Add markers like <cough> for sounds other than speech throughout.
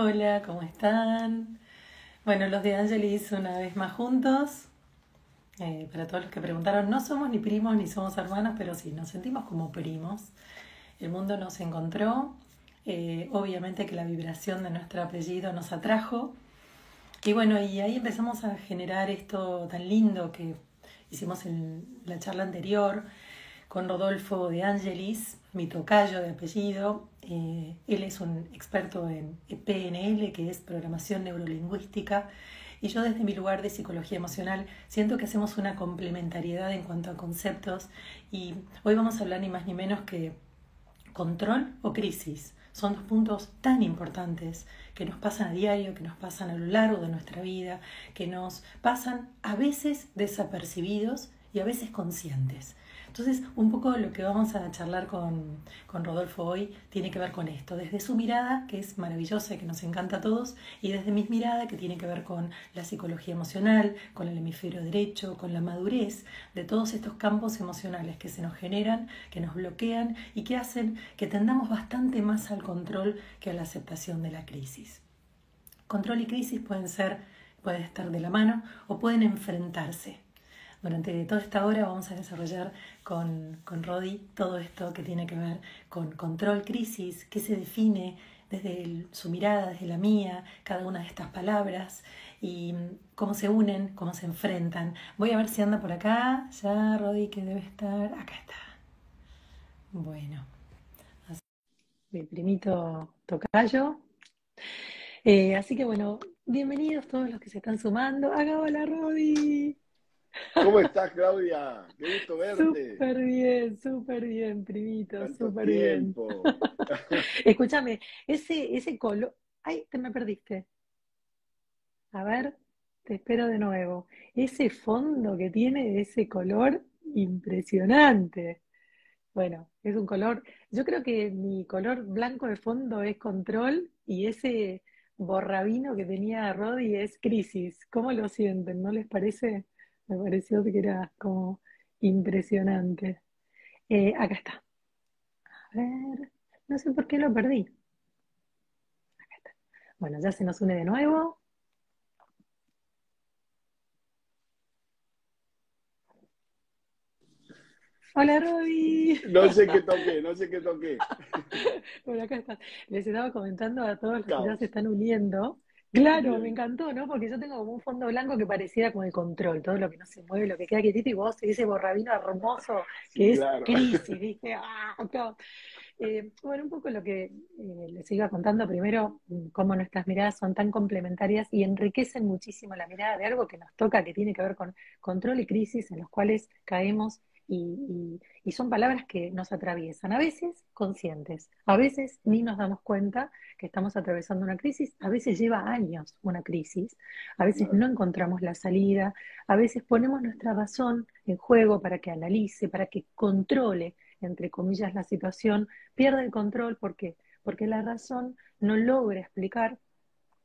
Hola, ¿cómo están? Bueno, los de Angelis una vez más juntos. Eh, para todos los que preguntaron, no somos ni primos ni somos hermanos, pero sí, nos sentimos como primos. El mundo nos encontró. eh, obviamente que la vibración de nuestro apellido nos atrajo. Y bueno, y ahí empezamos a generar esto tan lindo que hicimos en la charla anterior con Rodolfo de Angelis, mi tocayo de apellido. Eh, él es un experto en PNL, que es programación neurolingüística, y yo desde mi lugar de psicología emocional siento que hacemos una complementariedad en cuanto a conceptos y hoy vamos a hablar ni más ni menos que control o crisis. Son dos puntos tan importantes que nos pasan a diario, que nos pasan a lo largo de nuestra vida, que nos pasan a veces desapercibidos y a veces conscientes. Entonces, un poco lo que vamos a charlar con, con, Rodolfo hoy tiene que ver con esto, desde su mirada, que es maravillosa y que nos encanta a todos, y desde mi mirada, que tiene que ver con la psicología emocional, con el hemisferio derecho, con la madurez de todos estos campos emocionales que se nos generan, que nos bloquean y que hacen que tendamos bastante más al control que a la aceptación de la crisis. Control y crisis pueden ser, pueden estar de la mano o pueden enfrentarse. Durante toda esta hora vamos a desarrollar con, Rodi todo esto que tiene que ver con control, crisis, qué se define desde su mirada, desde la mía, cada una de estas palabras y cómo se unen, cómo se enfrentan. Voy a ver si anda por acá. Ya, Rodi, que debe estar. Acá está. Bueno. Así, mi primito Tocayo. Eh, así que bueno, bienvenidos todos los que se están sumando. Acá hola, Rodi. ¿Cómo estás, Claudia? Qué gusto verte. Súper bien, súper bien, primito, súper bien. <laughs> Escúchame, ese, ese color. Ay, te me perdiste. A ver, te espero de nuevo. Ese fondo que tiene ese color impresionante. Bueno, es un color. Yo creo que mi color blanco de fondo es control y ese borrabino que tenía Rodi es crisis. ¿Cómo lo sienten? ¿No les parece? Me pareció que era como impresionante. Eh, acá está. A ver, no sé por qué lo perdí. Acá está. Bueno, ya se nos une de nuevo. Hola, Roby. No sé qué toqué, no sé qué toqué. <laughs> Bueno, acá está. Les estaba comentando a todos los que ya se están uniendo. Claro, me encantó, ¿no? Porque yo tengo como un fondo blanco que pareciera como el control, todo lo que no se mueve, lo que queda quietito, y vos ese borrabino hermoso que Sí, es claro. crisis, <laughs> ¿viste? ¡Ah! todo. Eh, bueno, un poco lo que eh, les iba contando primero, mm, cómo nuestras miradas son tan complementarias y enriquecen muchísimo la mirada de algo que nos toca, que tiene que ver con control y crisis, en los cuales caemos y, y- y son palabras que nos atraviesan, a veces conscientes, a veces ni nos damos cuenta que estamos atravesando una crisis, a veces lleva años una crisis, a veces no encontramos la salida, a veces ponemos nuestra razón en juego para que analice, para que controle, entre comillas, la situación, pierde el control, ¿por qué? Porque la razón no logra explicar,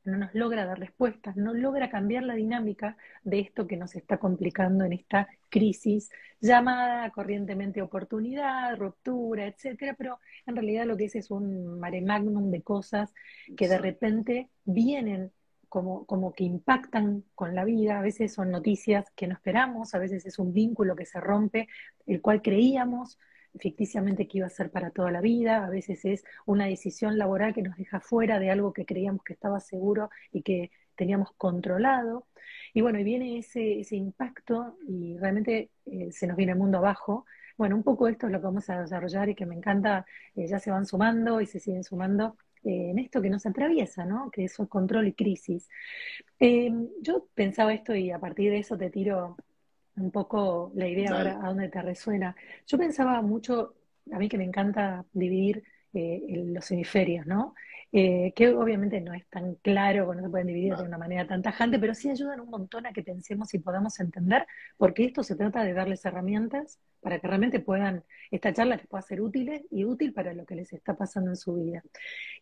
no nos logra dar respuestas, no logra cambiar la dinámica de esto que nos está complicando en esta crisis llamada corrientemente oportunidad, ruptura, etcétera, pero en realidad lo que es es un mare magnum de cosas que de repente vienen como, como que impactan con la vida, a veces son noticias que no esperamos, a veces es un vínculo que se rompe, el cual creíamos ficticiamente que iba a ser para toda la vida, a veces es una decisión laboral que nos deja fuera de algo que creíamos que estaba seguro y que teníamos controlado. Y bueno, y viene ese, ese impacto y realmente eh, se nos viene el mundo abajo. Bueno, un poco esto es lo que vamos a desarrollar y que me encanta, eh, ya se van sumando y se siguen sumando eh, en esto que nos atraviesa, ¿no? Que es control y crisis. Yo pensaba esto y a partir de eso te tiro un poco la idea Dale. ahora a dónde te resuena. Yo pensaba mucho, a mí que me encanta dividir eh, los hemisferios, ¿no? Eh, que obviamente no es tan claro, no se pueden dividir de una manera tan tajante, pero sí ayudan un montón a que pensemos y podamos entender, porque esto se trata de darles herramientas para que realmente puedan, esta charla les pueda ser útil y útil para lo que les está pasando en su vida.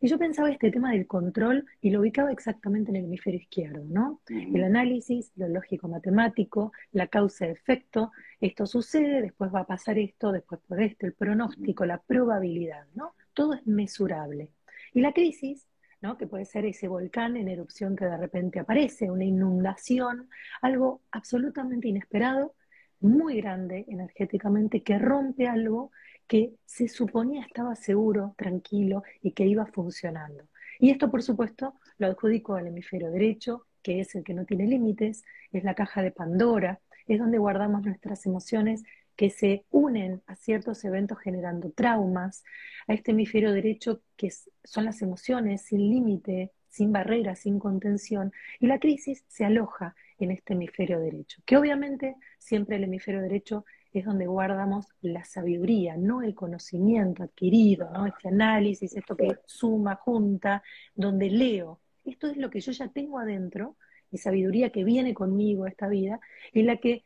Y yo pensaba este tema del control y lo ubicaba exactamente en el hemisferio izquierdo, ¿no? El análisis, lo lógico matemático, la causa-efecto, esto sucede, después va a pasar esto, después por esto, el pronóstico, la probabilidad, ¿no? Todo es mesurable. Y la crisis ¿no? que puede ser ese volcán en erupción que de repente aparece, una inundación, algo absolutamente inesperado, muy grande energéticamente, que rompe algo que se suponía estaba seguro, tranquilo y que iba funcionando. Y esto, por supuesto, lo adjudico al hemisferio derecho, que es el que no tiene límites, es la caja de Pandora, es donde guardamos nuestras emociones que se unen a ciertos eventos generando traumas, a este hemisferio derecho que son las emociones sin límite, sin barreras, sin contención, y la crisis se aloja en este hemisferio derecho, que obviamente siempre el hemisferio derecho es donde guardamos la sabiduría, no el conocimiento adquirido, ¿no? este análisis, esto que suma, junta, donde leo. Esto es lo que yo ya tengo adentro, y sabiduría que viene conmigo esta vida, en la que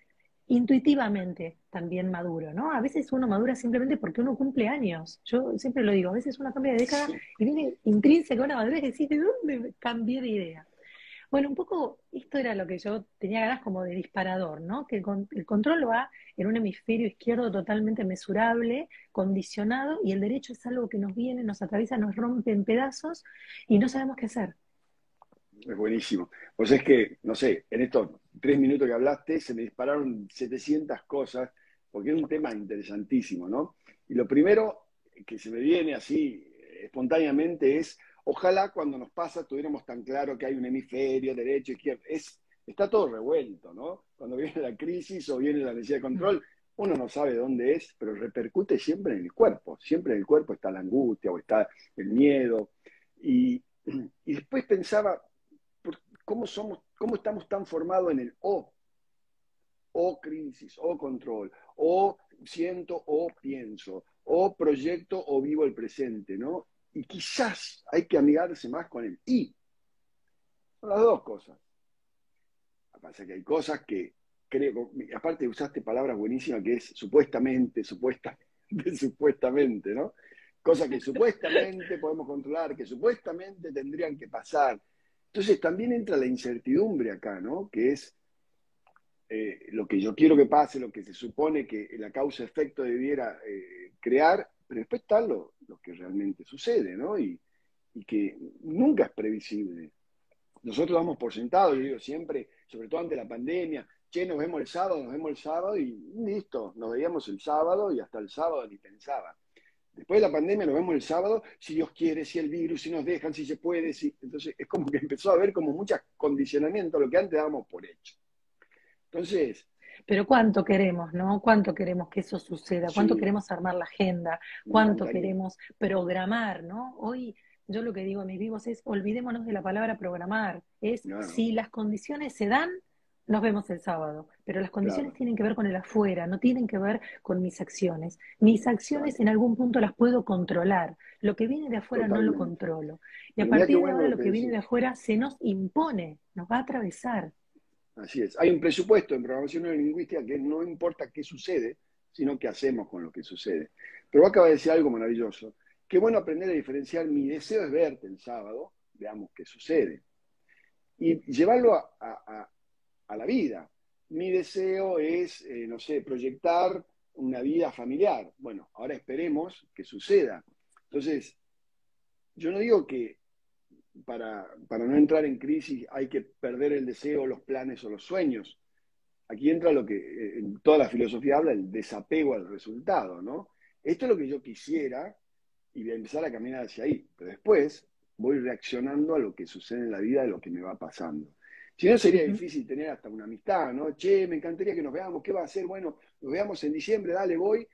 intuitivamente también maduro, ¿no? A veces uno madura simplemente porque uno cumple años. Yo siempre lo digo, a veces uno cambia de década y viene intrínseca una madurez y decís, ¿de dónde cambié de idea? Bueno, un poco esto era lo que yo tenía ganas como de disparador, ¿no? Que el, control va en un hemisferio izquierdo totalmente mesurable, condicionado, y el derecho es algo que nos viene, nos atraviesa, nos rompe en pedazos y no sabemos qué hacer. Es buenísimo. Pues es que, no sé, en estos tres minutos que hablaste se me dispararon 700 cosas, porque es un tema interesantísimo, ¿no? Y lo primero que se me viene así espontáneamente es Ojalá cuando nos pasa tuviéramos tan claro que hay un hemisferio, derecho, izquierdo. Es, está todo revuelto, ¿no? Cuando viene la crisis o viene la necesidad de control, uno no sabe dónde es, pero repercute siempre en el cuerpo. Siempre en el cuerpo está la angustia o está el miedo. Y, <clears throat> después pensaba, ¿cómo, somos, ¿cómo estamos tan formados en el O? O crisis, o control, o siento o pienso, o proyecto o vivo el presente, ¿no? y quizás hay que amigarse más con el y. Son las dos cosas. Pasa que hay cosas que creo, aparte usaste palabras buenísimas que es supuestamente, supuestamente, <laughs> supuestamente, ¿no? Cosas que supuestamente podemos controlar, que supuestamente tendrían que pasar. Entonces también entra la incertidumbre acá, ¿no? Que es eh, lo que yo quiero que pase, lo que se supone que la causa-efecto debiera eh, crear, pero después está lo, que realmente sucede, ¿no? Y, que nunca es previsible. Nosotros damos por sentado, yo digo siempre, sobre todo ante la pandemia, che, nos vemos el sábado, nos vemos el sábado y listo, nos veíamos el sábado y hasta el sábado ni pensaba. Después de la pandemia nos vemos el sábado, si Dios quiere, si el virus, si nos dejan, si se puede, si... Entonces es como que empezó a haber como muchos condicionamientos, lo que antes dábamos por hecho. Entonces, pero cuánto queremos, ¿no? Cuánto queremos que eso suceda, cuánto queremos armar la agenda, cuánto queremos programar, ¿no? Hoy yo lo que digo a mis vivos es olvidémonos de la palabra programar, es si las condiciones se dan, nos vemos el sábado, pero las condiciones tienen que ver con el afuera, no tienen que ver con mis acciones. Mis acciones en algún punto las puedo controlar, lo que viene de afuera no lo controlo. Y a partir de ahora lo que viene de afuera se nos impone, nos va a atravesar. Así es. Hay un presupuesto en programación neurolingüística que no importa qué sucede, sino qué hacemos con lo que sucede. Pero acaba de decir algo maravilloso. Qué bueno aprender a diferenciar mi deseo es verte el sábado, veamos qué sucede, y llevarlo a, la vida. Mi deseo es, eh, no sé, proyectar una vida familiar. Bueno, ahora esperemos que suceda. Entonces, yo no digo que para, no entrar en crisis hay que perder el deseo, los planes o los sueños. Aquí entra lo que eh, en toda la filosofía habla, el desapego al resultado, ¿no? Esto es lo que yo quisiera y voy a empezar a caminar hacia ahí, pero después voy reaccionando a lo que sucede en la vida, a lo que me va pasando. Si no, sería difícil tener hasta una amistad, ¿no? Che, me encantaría que nos veamos, ¿qué va a hacer? Bueno, nos veamos en diciembre, dale, voy,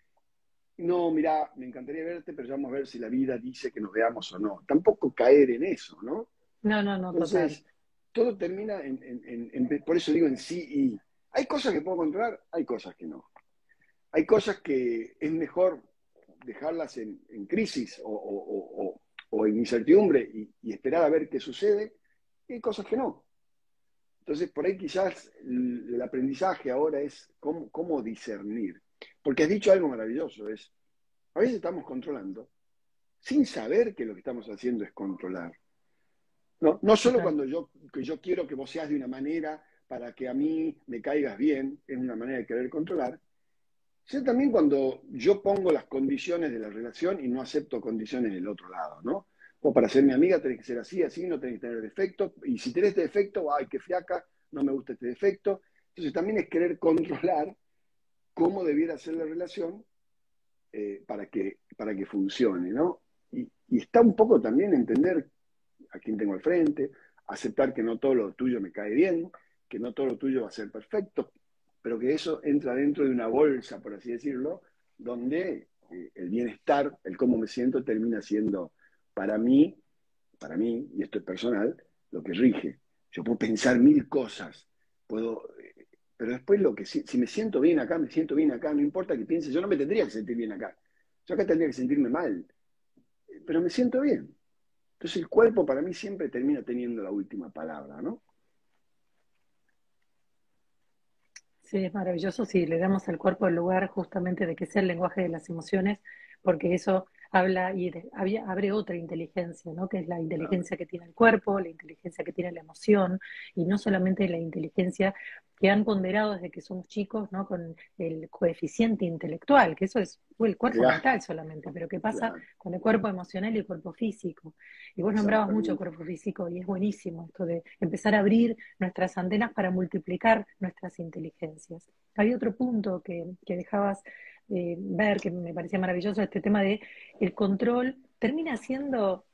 no, mira, me encantaría verte, pero vamos a ver si la vida dice que nos veamos o no. Tampoco caer en eso, ¿no? No, no, no, Entonces, todo termina en, por eso digo en sí y. Hay cosas que puedo controlar, hay cosas que no. Hay cosas que es mejor dejarlas en, crisis o, en incertidumbre y, esperar a ver qué sucede, y hay cosas que no. Entonces, por ahí quizás el, aprendizaje ahora es cómo discernir. Porque has dicho algo maravilloso, es, a veces estamos controlando sin saber que lo que estamos haciendo es controlar. No, no solo cuando yo, que yo quiero que vos seas de una manera para que a mí me caigas bien, es una manera de querer controlar, sino también cuando yo pongo las condiciones de la relación y no acepto condiciones del otro lado, ¿no? O para ser mi amiga tenés que ser así, así, no tenés que tener defectos, y si tenés este defecto, ay, qué fiaca, no me gusta este defecto. Entonces también es querer controlar cómo debiera ser la relación eh, para, que, para que funcione, ¿no? Y, y, está un poco también entender a quién tengo al frente, aceptar que no todo lo tuyo me cae bien, que no todo lo tuyo va a ser perfecto, pero que eso entra dentro de una bolsa, por así decirlo, donde eh, el bienestar, el cómo me siento, termina siendo para mí, para mí, y esto es personal, lo que rige. Yo puedo pensar mil cosas, puedo, eh, pero después lo que si, me siento bien acá, me siento bien acá, no importa que piense, yo no me tendría que sentir bien acá. Yo acá tendría que sentirme mal, pero me siento bien. Entonces el cuerpo para mí siempre termina teniendo la última palabra, ¿no? Sí, es maravilloso si le damos al cuerpo el lugar justamente de que sea el lenguaje de las emociones, porque eso habla y abre otra inteligencia, ¿no? Que es la inteligencia que tiene el cuerpo, la inteligencia que tiene la emoción, y no solamente la inteligencia que han ponderado desde que somos chicos, ¿no? Con el coeficiente intelectual, que eso es el cuerpo mental solamente, pero ¿qué pasa con el cuerpo emocional y el cuerpo físico? Y vos nombrabas mucho cuerpo físico y es buenísimo esto de empezar a abrir nuestras antenas para multiplicar nuestras inteligencias. Hay otro punto que, que dejabas eh, ver, que me parecía maravilloso, este tema de el control termina siendo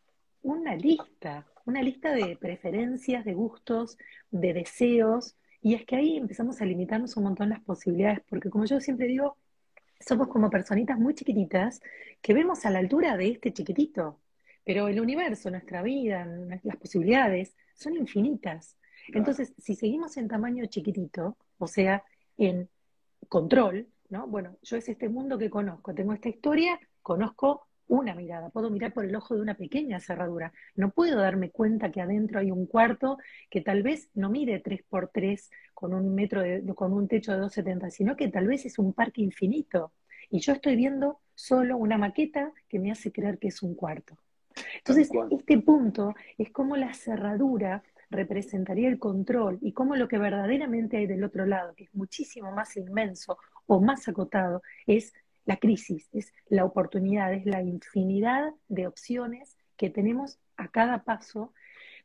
una lista, una lista de preferencias, de gustos, de deseos, y es que ahí empezamos a limitarnos un montón las posibilidades, porque como yo siempre digo, somos como personitas muy chiquititas que vemos a la altura de este chiquitito, pero el universo, nuestra vida, las posibilidades son infinitas. Entonces, si seguimos en tamaño chiquitito, o sea, en control, ¿no? Bueno, yo es este mundo que conozco, tengo esta historia, conozco una mirada, puedo mirar por el ojo de una pequeña cerradura, no puedo darme cuenta que adentro hay un cuarto que tal vez no mide 3 por 3 con un metro de, con un techo de 2,70, sino que tal vez es un parque infinito y yo estoy viendo solo una maqueta que me hace creer que es un cuarto. Entonces, este punto es como la cerradura representaría el control y cómo lo que verdaderamente hay del otro lado, que es muchísimo más inmenso o más acotado, es la crisis, es la oportunidad, es la infinidad de opciones que tenemos a cada paso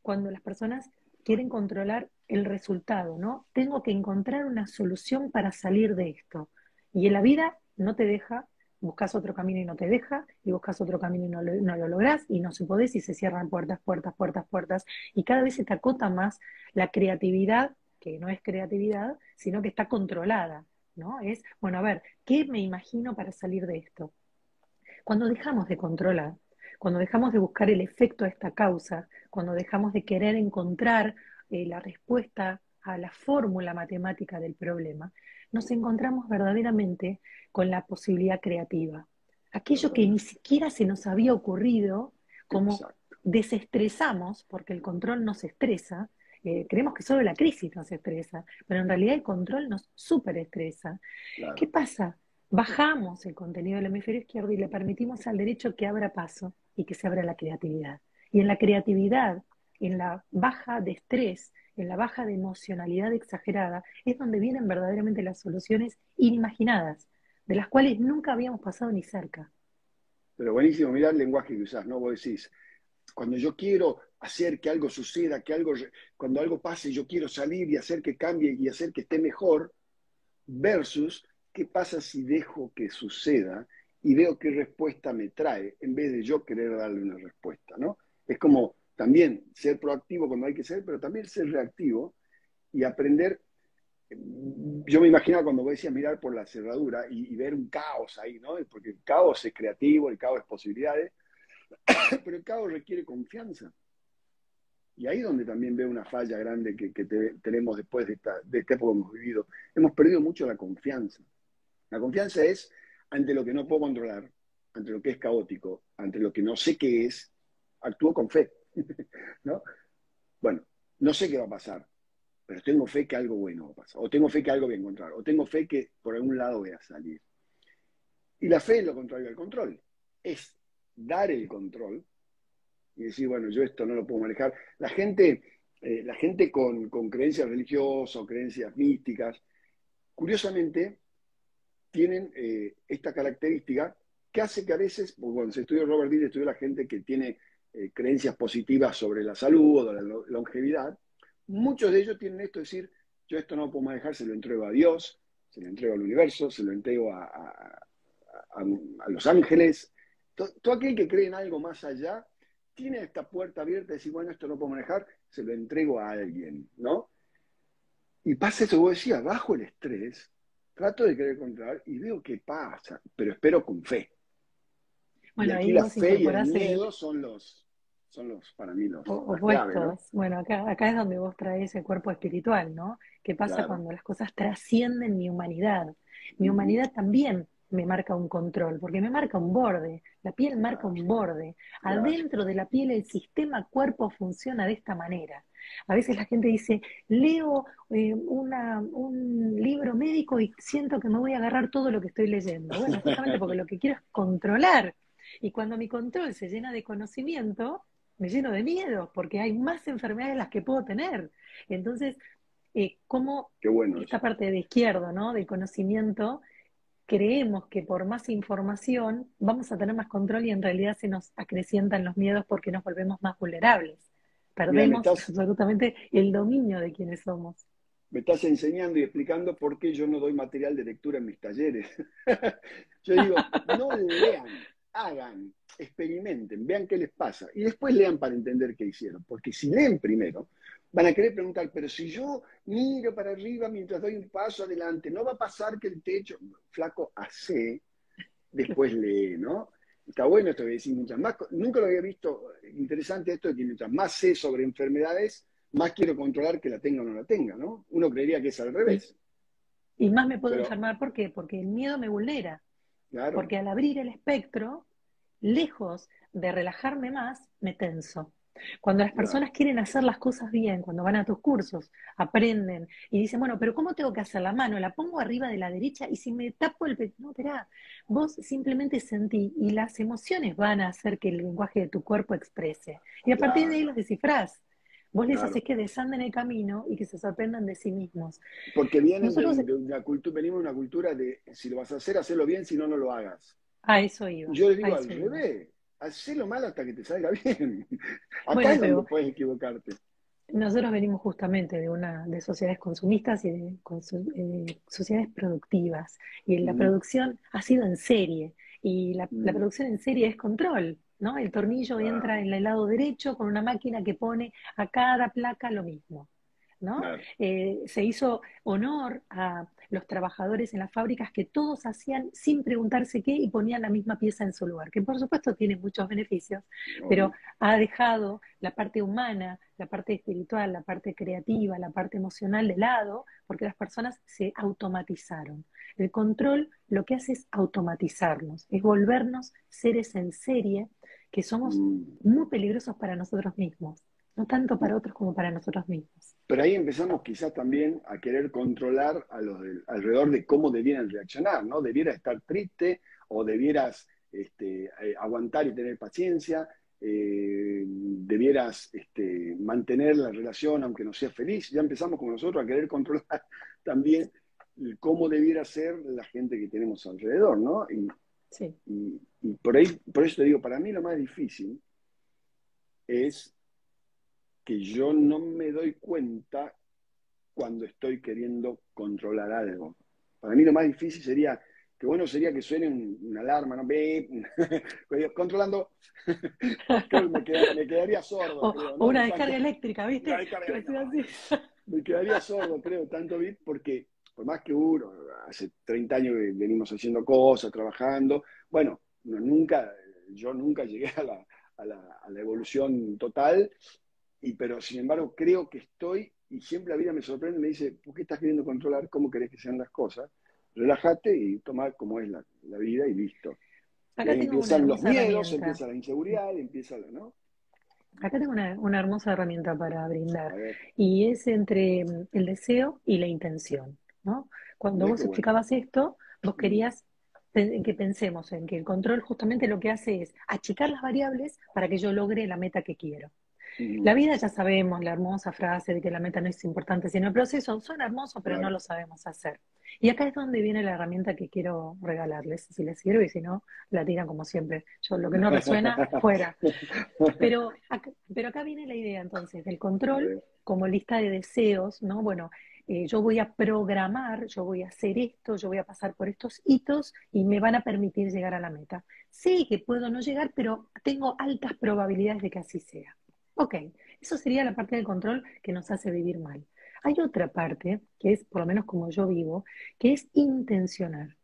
cuando las personas quieren controlar el resultado, ¿no? Tengo que encontrar una solución para salir de esto. Y en la vida no te deja buscas otro camino y no te deja, y buscas otro camino y no lo, no lo y no se podés y se cierran puertas, puertas, puertas, puertas, y cada vez se te acota más la creatividad, que no es creatividad, sino que está controlada, ¿no? Es, bueno, a ver, ¿qué me imagino para salir de esto? Cuando dejamos de controlar, cuando dejamos de buscar el efecto a esta causa, cuando dejamos de querer encontrar eh, la respuesta a la fórmula matemática del problema, nos encontramos verdaderamente con la posibilidad creativa. Aquello que ni siquiera se nos había ocurrido, como desestresamos, porque el control nos estresa, eh, creemos que solo la crisis nos estresa, pero en realidad el control nos superestresa. estresa. ¿Qué pasa? Bajamos el contenido del hemisferio izquierdo y le permitimos al derecho que abra paso y que se abra la creatividad. Y en la creatividad, en la baja de estrés, en la baja de emocionalidad exagerada, es donde vienen verdaderamente las soluciones inimaginadas, de las cuales nunca habíamos pasado ni cerca. Pero buenísimo, mirá el lenguaje que usás, ¿no? Vos decís, cuando yo quiero hacer que algo suceda, que algo, cuando algo pase, yo quiero salir y hacer que cambie y hacer que esté mejor, versus qué pasa si dejo que suceda y veo qué respuesta me trae, en vez de yo querer darle una respuesta, ¿no? Es como también ser proactivo cuando hay que ser, pero también ser reactivo y aprender. Yo me imaginaba cuando vos decías mirar por la cerradura y, ver un caos ahí, ¿no? Porque el caos es creativo, el caos es posibilidades, <coughs> pero el caos requiere confianza. Y ahí donde también veo una falla grande que, tenemos después de esta, de esta época que hemos vivido. Hemos perdido mucho la confianza. La confianza es ante lo que no puedo controlar, ante lo que es caótico, ante lo que no sé qué es, actúo con fe. <laughs> ¿no? Bueno, no sé qué va a pasar, pero tengo fe que algo bueno va a pasar, o tengo fe que algo voy a encontrar, o tengo fe que por algún lado voy a salir. Y la fe es lo contrario al control, es dar el control y decir, bueno, yo esto no lo puedo manejar. La gente, eh, la gente con, creencias religiosas o creencias místicas, curiosamente, tienen eh, esta característica que hace que a veces, pues, bueno, se estudia Robert Dill, estudia la gente que tiene eh, creencias positivas sobre la salud o la longevidad, muchos de ellos tienen esto de decir, yo esto no lo puedo manejar, se lo entrego a Dios, se lo entrego al universo, se lo entrego a, los ángeles. Todo, aquel que cree en algo más allá tiene esta puerta abierta de decir, bueno, esto no puedo manejar, se lo entrego a alguien, ¿no? Y pasa eso, vos decías, bajo el estrés, trato de querer controlar y veo qué pasa, pero espero con fe. Bueno, y aquí la fe y el miedo son los, son los, para mí, los opuestos. Bueno, acá, acá es donde vos traes el cuerpo espiritual, ¿no? ¿Qué pasa cuando las cosas trascienden mi humanidad? Mi humanidad también me marca un control, porque me marca un borde, la piel marca un borde. Adentro de la piel el sistema cuerpo funciona de esta manera. A veces la gente dice, leo eh, un libro médico y siento que me voy a agarrar todo lo que estoy leyendo. Bueno, justamente porque lo que quiero es controlar. Y cuando mi control se llena de conocimiento, me lleno de miedo, porque hay más enfermedades las que puedo tener. Entonces, eh, ¿cómo esta parte de izquierdo, ¿no? Del conocimiento, creemos que por más información vamos a tener más control y en realidad se nos acrecientan los miedos porque nos volvemos más vulnerables. Perdemos absolutamente el dominio de quienes somos. Me estás enseñando y explicando por qué yo no doy material de lectura en mis talleres. <laughs> yo digo, no lean, hagan, experimenten, vean qué les pasa y después lean para entender qué hicieron. Porque si leen primero, van a querer preguntar, pero si yo miro para arriba mientras doy un paso adelante, no va a pasar que el techo, flaco, hace, después lee, ¿no? Está bueno esto de decir muchas más, nunca lo había visto, interesante esto de que mientras más sé sobre enfermedades, más quiero controlar que la tenga o no la tenga, ¿no? Uno creería que es al revés. Y más me puedo enfermar, ¿por qué? Porque el miedo me vulnera. Porque al abrir el espectro, lejos de relajarme más, me tenso. Cuando las personas quieren hacer las cosas bien, cuando van a tus cursos, aprenden y dicen, bueno, pero ¿cómo tengo que hacer la mano? La pongo arriba de la derecha y si me tapo el pecho, no, espera, vos simplemente sentí y las emociones van a hacer que el lenguaje de tu cuerpo exprese. Y a partir de ahí los descifrás. Vos les haces que desanden el camino y que se sorprendan de sí mismos. Porque vienen de, una cultura, venimos de una cultura de si lo vas a hacer, hacelo bien, si no, no lo hagas. A eso iba. Yo les digo al revés, hacelo mal hasta que te salga <laughs> bien. Acá es donde puedes equivocarte. Nosotros venimos justamente de una de sociedades consumistas y de eh, sociedades productivas. Y la producción ha sido en serie. Y la, la, producción en serie es control. ¿No? El tornillo entra en el lado derecho con una máquina que pone a cada placa lo mismo. ¿no? Eh, se hizo honor a los trabajadores en las fábricas que todos hacían sin preguntarse qué y ponían la misma pieza en su lugar, que por supuesto tiene muchos beneficios, pero ha dejado la parte humana, la parte espiritual, la parte creativa, la parte emocional de lado, porque las personas se automatizaron. El control lo que hace es automatizarnos, es volvernos seres en serie que somos mm. muy peligrosos para nosotros mismos, no tanto para otros como para nosotros mismos. Pero ahí empezamos quizás también a querer controlar a los alrededor de cómo debieran reaccionar, ¿no? Debieras estar triste o debieras este, eh, aguantar y tener paciencia, eh, debieras este, mantener la relación aunque no seas feliz. Ya empezamos como nosotros a querer controlar <laughs> también cómo debiera ser la gente que tenemos alrededor, ¿no? Y, y, por, ahí, por eso te digo, para mí lo más difícil es que yo no me doy cuenta cuando estoy queriendo controlar algo. Para mí lo más difícil sería, que bueno sería que suene una alarma, ¿no? <laughs> controlando, <laughs> me, quedaría, sordo. O, una descarga eléctrica, ¿viste? me quedaría sordo, creo, tanto bit, porque por más que uno, hace 30 años que venimos haciendo cosas, trabajando, bueno, nunca, yo nunca llegué a la, a la, a la evolución total, y, pero sin embargo creo que estoy, y siempre la vida me sorprende, me dice, ¿por qué estás queriendo controlar cómo querés que sean las cosas? Relájate y toma como es la, la vida y listo. Acá empiezan los miedos, empieza la inseguridad, empieza la, ¿no? Acá tengo una, una, hermosa herramienta para brindar y es entre el deseo y la intención. ¿No? Cuando vos explicabas esto, vos querías que pensemos en que el control justamente lo que hace es achicar las variables para que yo logre la meta que quiero. La vida ya sabemos, la hermosa frase de que la meta no es importante, sino el proceso, son hermosos, pero no lo sabemos hacer. Y acá es donde viene la herramienta que quiero regalarles, si les sirve, y si no, la tiran como siempre. Yo lo que no resuena, <laughs> fuera. Pero acá, pero acá viene la idea entonces del control como lista de deseos, ¿no? Bueno, eh, yo voy a programar, yo voy a hacer esto, yo voy a pasar por estos hitos y me van a permitir llegar a la meta. Sé que puedo no llegar, pero tengo altas probabilidades de que así sea. Ok, eso sería la parte del control que nos hace vivir mal. Hay otra parte, que es por lo menos como yo vivo, que es intencionar.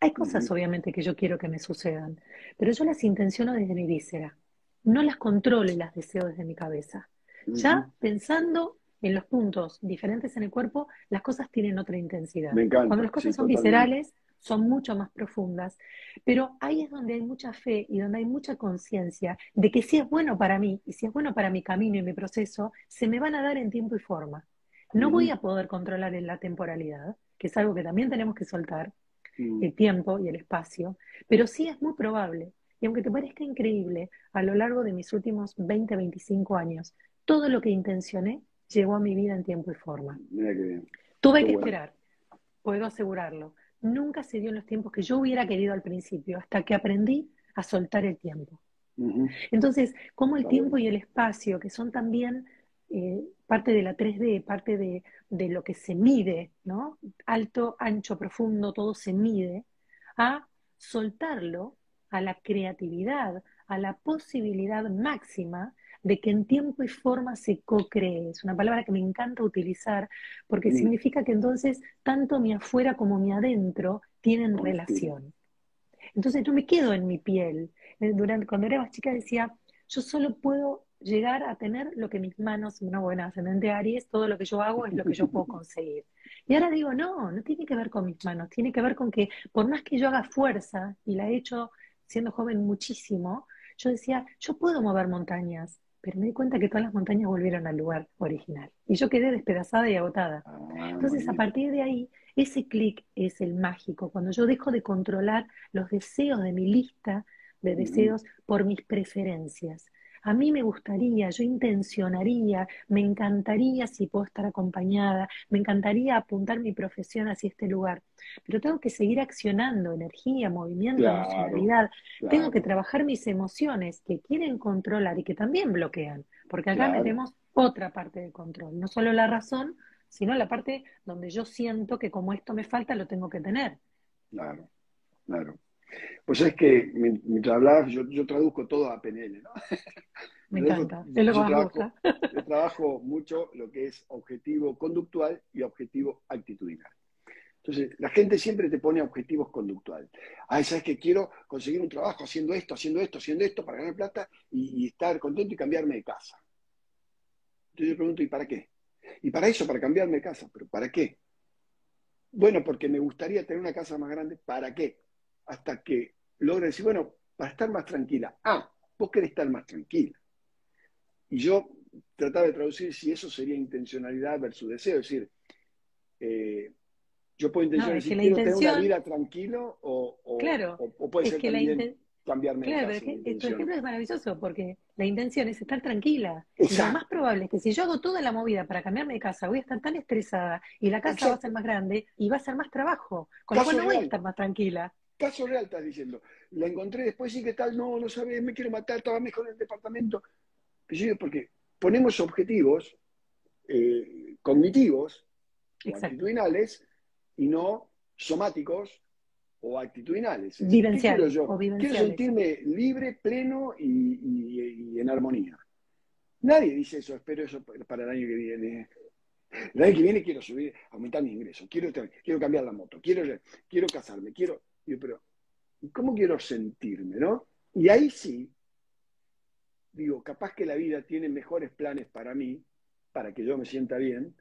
Hay cosas obviamente que yo quiero que me sucedan, pero yo las intenciono desde mi víscera. No las controlo y las deseo desde mi cabeza. Ya pensando en los puntos diferentes en el cuerpo, las cosas tienen otra intensidad. Cuando las cosas son viscerales, son mucho más profundas. Pero ahí es donde hay mucha fe y donde hay mucha conciencia de que si es bueno para mí y si es bueno para mi camino y mi proceso, se me van a dar en tiempo y forma. No voy a poder controlar en la temporalidad, que es algo que también tenemos que soltar, el tiempo y el espacio, pero sí es muy probable. Y aunque te parezca increíble, a lo largo de mis últimos 20, 25 años, todo lo que intencioné llegó a mi vida en tiempo y forma. Tuve que esperar, puedo asegurarlo. Nunca se dio en los tiempos que yo hubiera querido al principio, hasta que aprendí a soltar el tiempo. Entonces, como el tiempo y el espacio, que son también eh, parte de la 3D, parte de, de, lo que se mide, ¿no? Alto, ancho, profundo, todo se mide, a soltarlo a la creatividad, a la posibilidad máxima de que en tiempo y forma se co-cree. Es una palabra que me encanta utilizar porque significa que entonces tanto mi afuera como mi adentro tienen relación. Entonces no me quedo en mi piel. Eh, durante, cuando era más chica decía, yo solo puedo llegar a tener lo que mis manos, una buena ascendente Aries, todo lo que yo hago es lo que yo puedo <laughs> conseguir. Y ahora digo, no, no tiene que ver con mis manos, tiene que ver con que por más que yo haga fuerza, y la he hecho siendo joven muchísimo, yo decía, yo puedo mover montañas, pero me di cuenta que todas las montañas volvieron al lugar original. Y yo quedé despedazada y agotada. Ah, Entonces, a partir de ahí, ese clic es el mágico, cuando yo dejo de controlar los deseos de mi lista de deseos por mis preferencias. A mí me gustaría, yo intencionaría, me encantaría si puedo estar acompañada, me encantaría apuntar mi profesión hacia este lugar, pero tengo que seguir accionando energía, movimiento, emocionalidad, tengo que trabajar mis emociones que quieren controlar y que también bloquean, porque acá metemos otra parte del control, no solo la razón, sino la parte donde yo siento que como esto me falta, lo tengo que tener. Claro, claro. Pues es que mientras hablabas, yo, yo traduzco todo a PNL, ¿no? <laughs> Me encanta, es lo que trabajo, Yo trabajo mucho lo que es objetivo conductual y objetivo actitudinal. Entonces, la gente siempre te pone objetivos conductuales. Ah, ¿sabes que Quiero conseguir un trabajo haciendo esto, haciendo esto, haciendo esto para ganar plata y, y estar contento y cambiarme de casa. Entonces yo pregunto, ¿y para qué? Y para eso, para cambiarme de casa, pero ¿para qué? Bueno, porque me gustaría tener una casa más grande. ¿Para qué? Hasta que logra decir, bueno, para estar más tranquila. Ah, vos querés estar más tranquila. Y yo trataba de traducir si eso sería intencionalidad versus deseo. Es decir, eh, yo puedo intencionar decir, quiero tener una vida tranquilo o, o, puede ser también cambiarme claro, de casa. Claro, tu ejemplo es maravilloso porque la intención es estar tranquila. Y lo más probable es que si yo hago toda la movida para cambiarme de casa, voy a estar tan estresada y la casa va a ser más grande y va a ser más trabajo. Con lo cual no voy a estar más tranquila. Caso real estás diciendo. La encontré después y qué tal, no, no sabes, me quiero matar, estaba mejor en el departamento. Pero yo porque ponemos objetivos eh, cognitivos o actitudinales y no somáticos o actitudinales. Vivenciales. Quiero, sentirme libre, pleno y, en armonía. Nadie dice eso, espero eso para el año que viene. El año que viene quiero subir, aumentar mi ingreso, quiero, quiero cambiar la moto, quiero, quiero casarme, quiero pero, ¿cómo quiero sentirme, no? Y ahí sí, digo, capaz que la vida tiene mejores planes para mí, para que yo me sienta bien,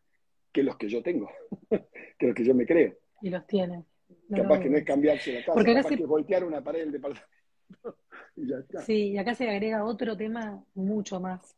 que los que yo tengo, <laughs> que los que yo me creo. Y los tiene. capaz que no es cambiarse la casa, Porque capaz que es voltear una pared del departamento. <laughs> y ya está. Sí, y acá se agrega otro tema mucho más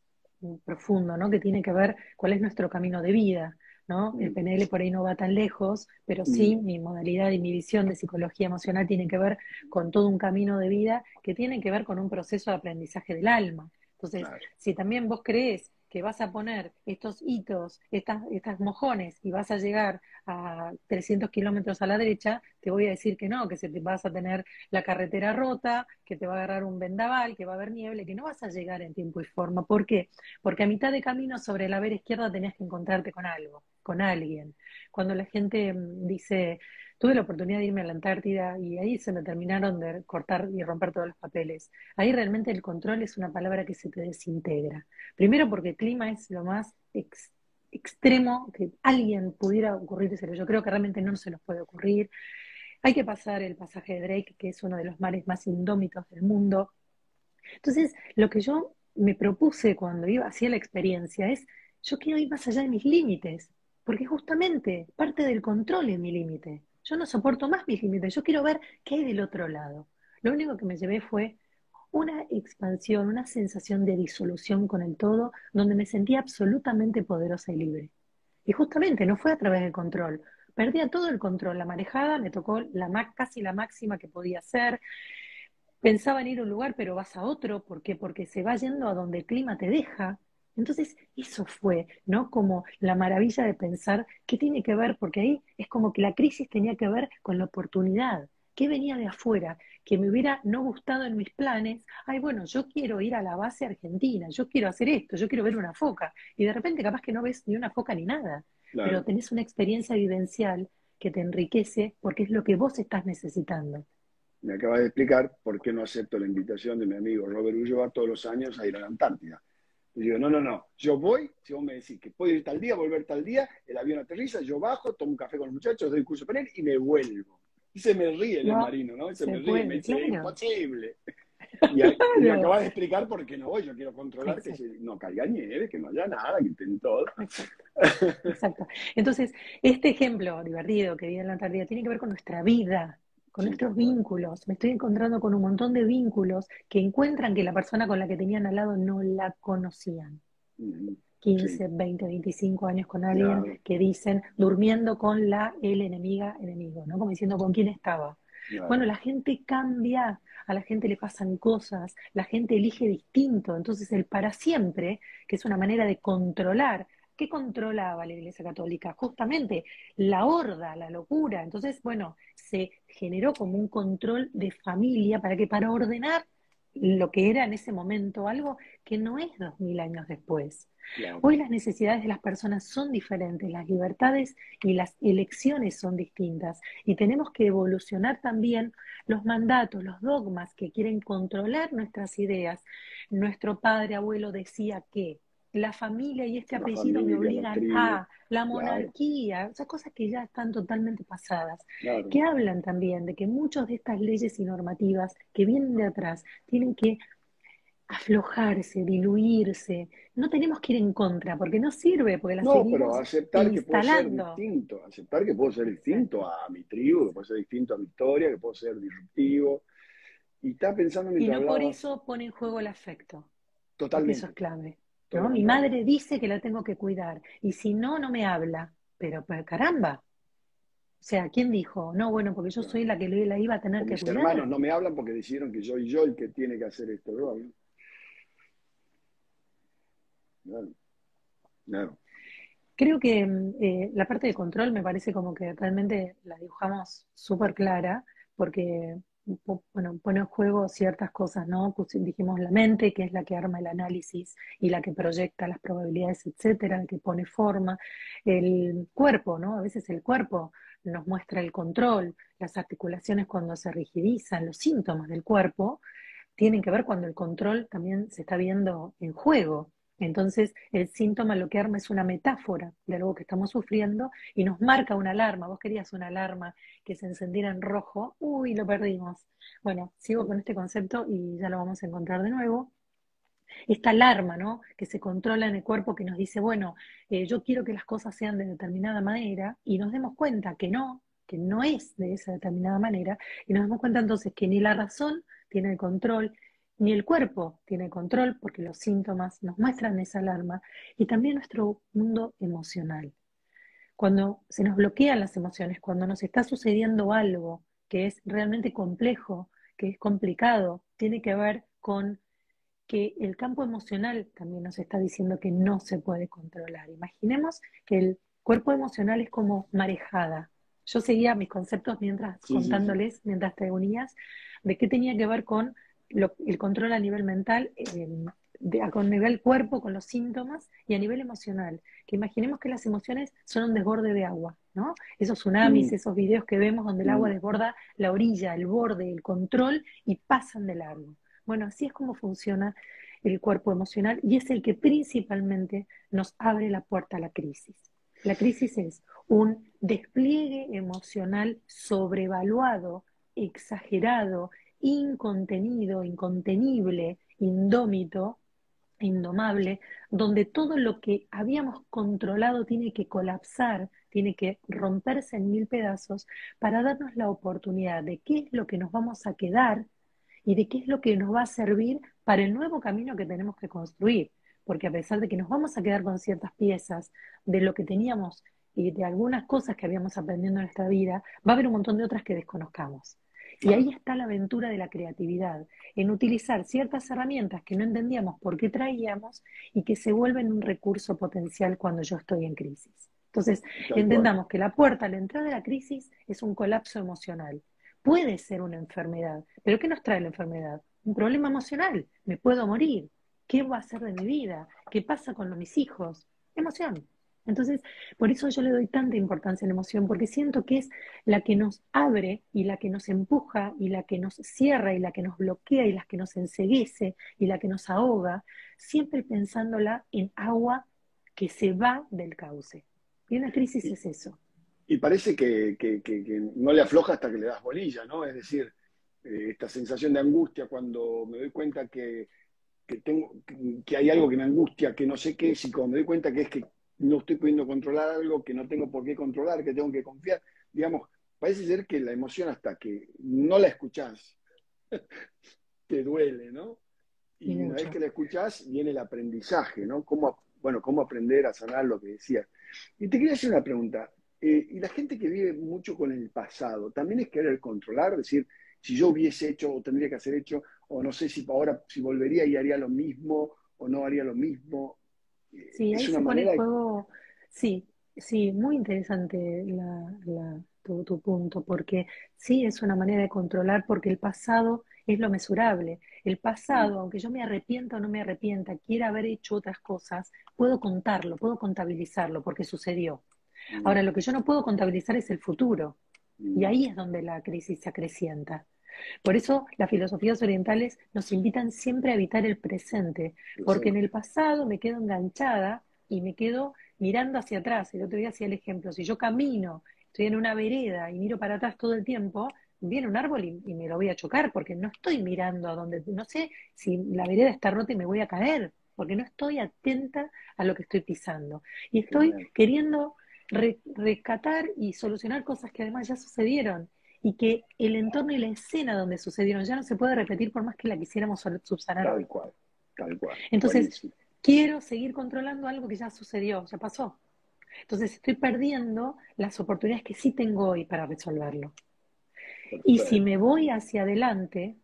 profundo, ¿no? Que tiene que ver cuál es nuestro camino de vida. ¿No? El PNL por ahí no va tan lejos, pero sí mi modalidad y mi visión de psicología emocional tiene que ver con todo un camino de vida que tiene que ver con un proceso de aprendizaje del alma. Entonces, si también vos crees que vas a poner estos hitos, estas, estas mojones y vas a llegar a 300 kilómetros a la derecha, te voy a decir que no, que se te vas a tener la carretera rota, que te va a agarrar un vendaval, que va a haber nieve, que no vas a llegar en tiempo y forma. ¿Por qué? Porque a mitad de camino sobre la vera izquierda tenías que encontrarte con algo, con alguien. Cuando la gente mm, dice, tuve la oportunidad de irme a la Antártida y ahí se me terminaron de cortar y romper todos los papeles. Ahí realmente el control es una palabra que se te desintegra. Primero porque el clima es lo más extremo que alguien pudiera ocurrirse. Yo creo que realmente no se nos puede ocurrir. Hay que pasar el pasaje de Drake, que es uno de los mares más indómitos del mundo. Entonces, lo que yo me propuse cuando iba hacia la experiencia es, yo quiero ir más allá de mis límites, porque justamente parte del control es mi límite. Yo no soporto más mis límites, yo quiero ver qué hay del otro lado. Lo único que me llevé fue una expansión, una sensación de disolución con el todo, donde me sentía absolutamente poderosa y libre. Y justamente no fue a través del control. Perdía todo el control, la marejada, me tocó la, casi la máxima que podía hacer. Pensaba en ir a un lugar, pero vas a otro. ¿Por qué? Porque se va yendo a donde el clima te deja. Entonces, eso fue, ¿no? Como la maravilla de pensar qué tiene que ver, porque ahí es como que la crisis tenía que ver con la oportunidad. ¿Qué venía de afuera? Que me hubiera no gustado en mis planes. Ay, bueno, yo quiero ir a la base argentina, yo quiero hacer esto, yo quiero ver una foca. Y de repente capaz que no ves ni una foca ni nada. Pero tenés una experiencia vivencial que te enriquece porque es lo que vos estás necesitando. Me acabas de explicar por qué no acepto la invitación de mi amigo Robert Ulloa todos los años a ir a la Antártida. Y digo, no, no, no, yo voy, si vos me decís que puedo ir tal día, volver tal día, el avión aterriza, yo bajo, tomo un café con los muchachos, doy un curso para él y me vuelvo. Y se me ríe el marino, ¿no? Se, me ríe, me dice, es imposible. <laughs> Y, me acabas de explicar por qué no voy, yo quiero controlar que no caiga nieve, que no haya nada, que estén todo. Exacto. Entonces, este ejemplo divertido que viene en la Antártida tiene que ver con nuestra vida, con nuestros vínculos. Me estoy encontrando con un montón de vínculos que encuentran que la persona con la que tenían al lado no la conocían. 15, 20, 25 años con alguien que dicen durmiendo con la el enemiga enemigo, ¿no? Como diciendo con quién estaba. Bueno, la gente cambia, a la gente le pasan cosas, la gente elige distinto, entonces el para siempre, que es una manera de controlar ¿Qué controlaba la Iglesia Católica? Justamente la horda, la locura. Entonces, bueno, se generó como un control de familia para que para ordenar lo que era en ese momento algo que no es dos mil años después. Hoy las necesidades de las personas son diferentes, las libertades y las elecciones son distintas y tenemos que evolucionar también los mandatos, los dogmas que quieren controlar nuestras ideas. Nuestro padre abuelo decía que, la familia y este apellido me obligan a la monarquía, esas cosas que ya están totalmente pasadas, que hablan también de que muchas de estas leyes y normativas que vienen de atrás tienen que aflojarse, diluirse. No tenemos que ir en contra, porque no sirve, porque las no, pero aceptar que puedo ser distinto, aceptar que puedo ser distinto a mi tribu, que puedo ser distinto a mi historia, que puedo ser disruptivo. Y está pensando en Y no por eso pone en juego el afecto. Totalmente. Eso es clave. Mi madre dice que la tengo que cuidar y si no, no me habla. Pero pues, caramba. O sea, ¿quién dijo? No, bueno, porque yo soy la que la iba a tener que cuidar. Mis hermanos no me hablan porque decidieron que soy yo el que tiene que hacer esto. Claro. Claro. Creo que eh, la parte de control me parece como que realmente la dibujamos súper clara, porque bueno, pone en juego ciertas cosas, ¿no? Pues dijimos la mente, que es la que arma el análisis y la que proyecta las probabilidades, etcétera, que pone forma. El cuerpo, ¿no? A veces el cuerpo nos muestra el control, las articulaciones cuando se rigidizan, los síntomas del cuerpo tienen que ver cuando el control también se está viendo en juego. Entonces, el síntoma lo que arma es una metáfora de algo que estamos sufriendo y nos marca una alarma. Vos querías una alarma que se encendiera en rojo. Uy, lo perdimos. Bueno, sigo con este concepto y ya lo vamos a encontrar de nuevo. Esta alarma, ¿no? Que se controla en el cuerpo que nos dice, bueno, eh, yo quiero que las cosas sean de determinada manera y nos demos cuenta que no, que no es de esa determinada manera y nos damos cuenta entonces que ni la razón tiene el control ni el cuerpo tiene control porque los síntomas nos muestran esa alarma y también nuestro mundo emocional. Cuando se nos bloquean las emociones, cuando nos está sucediendo algo que es realmente complejo, que es complicado, tiene que ver con que el campo emocional también nos está diciendo que no se puede controlar. Imaginemos que el cuerpo emocional es como marejada. Yo seguía mis conceptos mientras contándoles, mientras te unías, de qué tenía que ver con el control a nivel mental, a con nivel cuerpo, con los síntomas, y a nivel emocional. Que imaginemos que las emociones son un desborde de agua, ¿no? Esos tsunamis, mm. esos videos que vemos donde el agua mm. desborda la orilla, el borde, el control, y pasan de largo. Bueno, así es como funciona el cuerpo emocional y es el que principalmente nos abre la puerta a la crisis. La crisis es un despliegue emocional sobrevaluado, exagerado, incontenido, incontenible, indómito, indomable, donde todo lo que habíamos controlado tiene que colapsar, tiene que romperse en mil pedazos para darnos la oportunidad de qué es lo que nos vamos a quedar y de qué es lo que nos va a servir para el nuevo camino que tenemos que construir. Porque a pesar de que nos vamos a quedar con ciertas piezas de lo que teníamos y de algunas cosas que habíamos aprendido en nuestra vida, va a haber un montón de otras que desconozcamos. Y ahí está la aventura de la creatividad, en utilizar ciertas herramientas que no entendíamos por qué traíamos y que se vuelven un recurso potencial cuando yo estoy en crisis. Entonces, entendamos que la puerta a la entrada de la crisis es un colapso emocional puede ser una enfermedad. ¿Pero qué nos trae la enfermedad? Un problema emocional. Me puedo morir. ¿Qué va a hacer de mi vida? ¿Qué pasa con mis hijos? Emoción. Entonces, por eso yo le doy tanta importancia a la emoción, porque siento que es la que nos abre y la que nos empuja y la que nos cierra y la que nos bloquea y la que nos enseguece y la que nos ahoga, siempre pensándola en agua que se va del cauce. Y una crisis es eso y parece que, no le afloja hasta que le das bolilla, ¿no? Es decir, eh, esta sensación de angustia cuando me doy cuenta que, tengo, que hay algo que me angustia, que no sé qué es, y cuando me doy cuenta que es que no estoy pudiendo controlar algo que no tengo por qué controlar, que tengo que confiar, digamos, parece ser que la emoción hasta que no la escuchás, <laughs> te duele, ¿no? Y una vez que la escuchás, viene el aprendizaje, ¿no? Cómo, bueno, cómo aprender a sanar lo que decías. Y te quería hacer una pregunta. Eh, y la gente que vive mucho con el pasado, también es querer controlar, decir, si yo hubiese hecho o tendría que hacer hecho, o no sé si ahora si volvería y haría lo mismo o no haría lo mismo. Sí, ahí se pone juego, sí, sí, muy interesante la, tu, tu, punto, porque sí es una manera de controlar, porque el pasado es lo mesurable. El pasado, aunque yo me arrepienta o no me arrepienta, quiera haber hecho otras cosas, puedo contarlo, puedo contabilizarlo, porque sucedió. Ahora, lo que yo no puedo contabilizar es el futuro. Y ahí es donde la crisis se acrecienta. Por eso las filosofías orientales nos invitan siempre a evitar el presente, porque en el pasado me quedo enganchada y me quedo mirando hacia atrás. El otro día hacía el ejemplo, si yo camino, estoy en una vereda y miro para atrás todo el tiempo, viene un árbol y, me lo voy a chocar, porque no estoy mirando a donde, no sé si la vereda está rota y me voy a caer, porque no estoy atenta a lo que estoy pisando. Y estoy queriendo rescatar y solucionar cosas que además ya sucedieron y que el entorno y la escena donde sucedieron ya no se puede repetir por más que la quisiéramos subsanar. Tal cual, tal cual. Entonces, quiero seguir controlando algo que ya sucedió, ya pasó. Entonces, estoy perdiendo las oportunidades que sí tengo hoy para resolverlo. Y si me voy hacia adelante,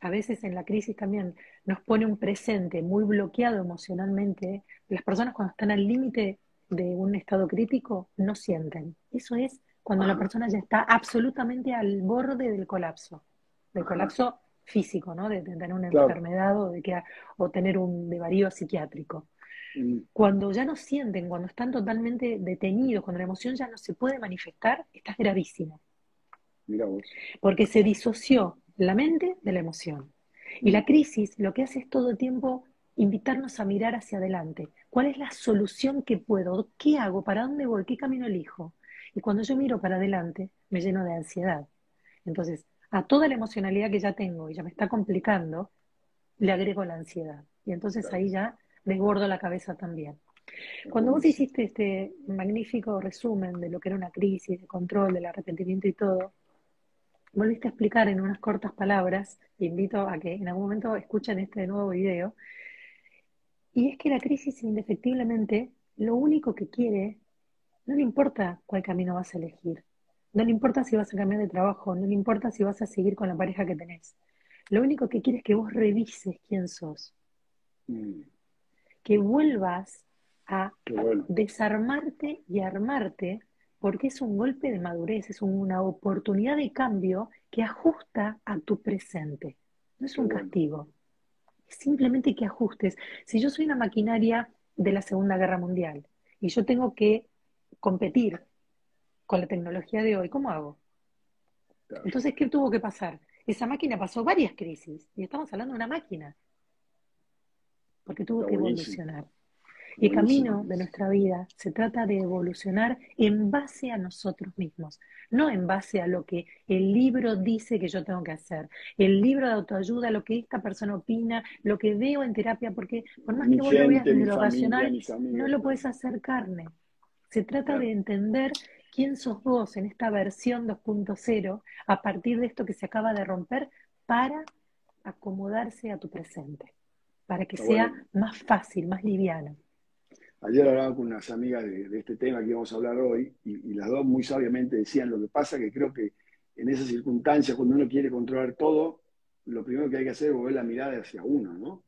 a veces en la crisis también nos pone un presente muy bloqueado emocionalmente. Las personas cuando están al límite de un estado crítico no sienten. Eso es cuando la persona ya está absolutamente al borde del colapso, del colapso físico, ¿no? De, tener una enfermedad o, de que, o tener un devarío psiquiátrico. Mm. Cuando ya no sienten, cuando están totalmente detenidos, cuando la emoción ya no se puede manifestar, está gravísimo. Porque se disoció la mente de la emoción. Y la crisis lo que hace es todo el tiempo invitarnos a mirar hacia adelante. ¿Cuál es la solución que puedo? ¿Qué hago? ¿Para dónde voy? ¿Qué camino elijo? Y cuando yo miro para adelante, me lleno de ansiedad. Entonces, a toda la emocionalidad que ya tengo y ya me está complicando, le agrego la ansiedad. Y entonces ahí ya desbordo la cabeza también. Cuando vos hiciste este magnífico resumen de lo que era una crisis, de control, del arrepentimiento y todo, volviste a explicar en unas cortas palabras, invito a que en algún momento escuchen este nuevo video, y es que la crisis indefectiblemente lo único que quiere, no le importa cuál camino vas a elegir, no le importa si vas a cambiar de trabajo, no le importa si vas a seguir con la pareja que tenés. Lo único que quiere es que vos revises quién sos, Mm. Que vuelvas a desarmarte y armarte porque es un golpe de madurez, es una oportunidad de cambio que ajusta a tu presente. No es un castigo, es simplemente que ajustes. Si yo soy una maquinaria de la Segunda Guerra Mundial y yo tengo que competir con la tecnología de hoy, ¿cómo hago? Entonces, ¿qué tuvo que pasar? Esa máquina pasó varias crisis y estamos hablando de una máquina, porque tuvo que evolucionar. Y el camino de nuestra vida se trata de evolucionar en base a nosotros mismos, no en base a lo que el libro dice que yo tengo que hacer, el libro de autoayuda, lo que esta persona opina, lo que veo en terapia, porque por más que vos lo veas desde lo racional, no lo puedes hacer carne. Se trata de entender quién sos vos en esta versión 2.0 a partir de esto que se acaba de romper para acomodarse a tu presente, para que sea más fácil, más liviano. Ayer hablaba con unas amigas de, este tema que vamos a hablar hoy y, las dos muy sabiamente decían lo que pasa que creo que en esas circunstancias, cuando uno quiere controlar todo, lo primero que hay que hacer es volver la mirada hacia uno, ¿no?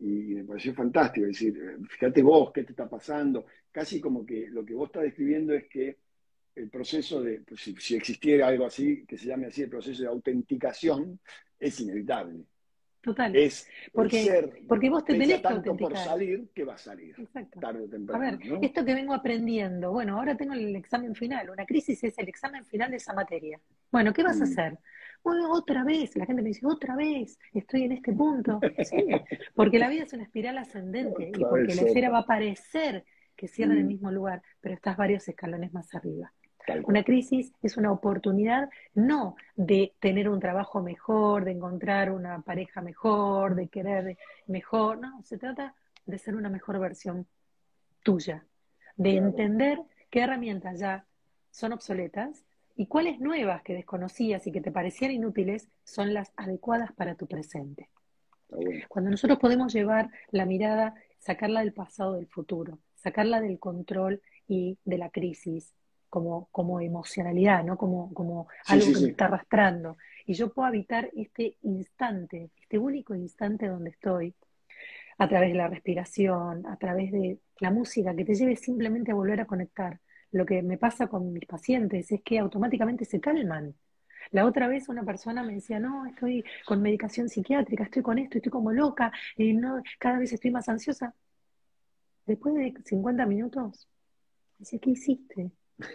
Y me pareció fantástico, decir, eh, fíjate vos, qué te está pasando. Casi como que lo que vos estás describiendo es que el proceso de, pues, si, existiera algo así, que se llame así, el proceso de autenticación, es inevitable. Total. Es porque, porque vos te tenés que autenticar. por salir que va a salir. Exacto. Tarde o temprano. A ver, esto que vengo aprendiendo, bueno, ahora tengo el examen final. Una crisis es el examen final de esa materia. Bueno, ¿qué vas a mm. hacer? Otra vez, la gente me dice, otra vez, estoy en este punto. Sí, porque la vida es una espiral ascendente y porque la esfera va a parecer que cierra en el mm. mismo lugar, pero estás varios escalones más arriba. Una crisis es una oportunidad no de tener un trabajo mejor, de encontrar una pareja mejor, de querer mejor, no, se trata de ser una mejor versión tuya, de entender qué herramientas ya son obsoletas y cuáles nuevas que desconocías y que te parecían inútiles son las adecuadas para tu presente. Cuando nosotros podemos llevar la mirada, sacarla del pasado, del futuro, sacarla del control y de la crisis, como, como emocionalidad, ¿no? Como, como algo que me está arrastrando. Y yo puedo habitar este instante, este único instante donde estoy, a través de la respiración, a través de la música, que te lleve simplemente a volver a conectar. Lo que me pasa con mis pacientes es que automáticamente se calman. La otra vez una persona me decía, no, estoy con medicación psiquiátrica, estoy con esto, estoy como loca, y no, cada vez estoy más ansiosa. Después de 50 minutos, decía, ¿qué hiciste?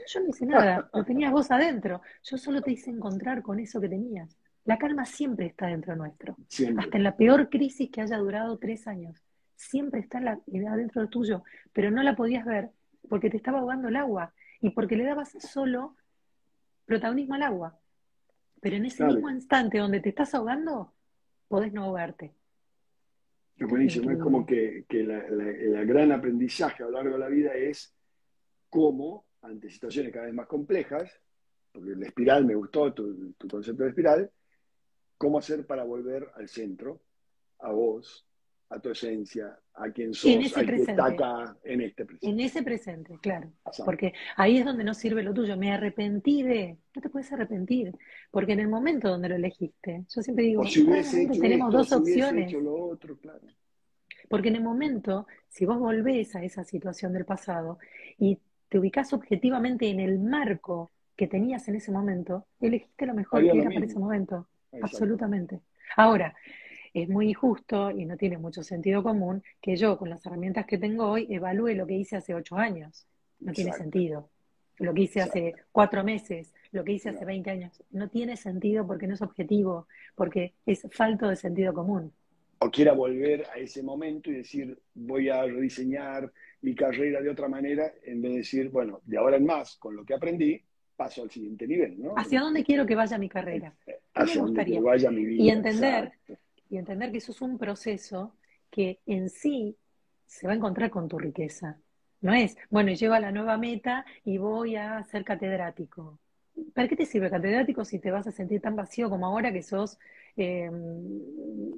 Yo no hice nada, lo tenías vos adentro. Yo solo te hice encontrar con eso que tenías. La calma siempre está dentro nuestro. Hasta en la peor crisis que haya durado tres años. Siempre está la, adentro del tuyo, pero no la podías ver porque te estaba ahogando el agua y porque le dabas solo protagonismo al agua. Pero en ese mismo instante donde te estás ahogando, podés no ahogarte. Es buenísimo, es como que, el gran aprendizaje a lo largo de la vida es cómo ante situaciones cada vez más complejas, porque la espiral me gustó, tu, concepto de espiral, cómo hacer para volver al centro, a vos, a tu esencia, a quien sos, a quien está acá, en este presente. En ese presente, claro. Porque ahí es donde no sirve lo tuyo. Me arrepentí de. No te puedes arrepentir. Porque en el momento donde lo elegiste, yo siempre digo, si tenemos dos opciones. Porque en el momento, si vos volvés a esa situación del pasado y te ubicás objetivamente en el marco que tenías en ese momento, elegiste lo mejor que era para ese momento. Absolutamente. Ahora, es muy injusto y no tiene mucho sentido común que yo, con las herramientas que tengo hoy, evalúe lo que hice hace ocho años. No tiene sentido. Lo que hice hace cuatro meses, lo que hice hace 20 años, no tiene sentido porque no es objetivo, porque es falto de sentido común. O quiera volver a ese momento y decir, voy a rediseñar mi carrera de otra manera, en vez de decir, bueno, de ahora en más, con lo que aprendí, paso al siguiente nivel, ¿no? ¿Hacia dónde quiero que vaya mi carrera? Hacia dónde vaya mi vida. Y entender, y entender que eso es un proceso que en sí se va a encontrar con tu riqueza. No es, bueno, llego a la nueva meta y voy a ser catedrático. ¿Para qué te sirve catedrático si te vas a sentir tan vacío como ahora que sos em,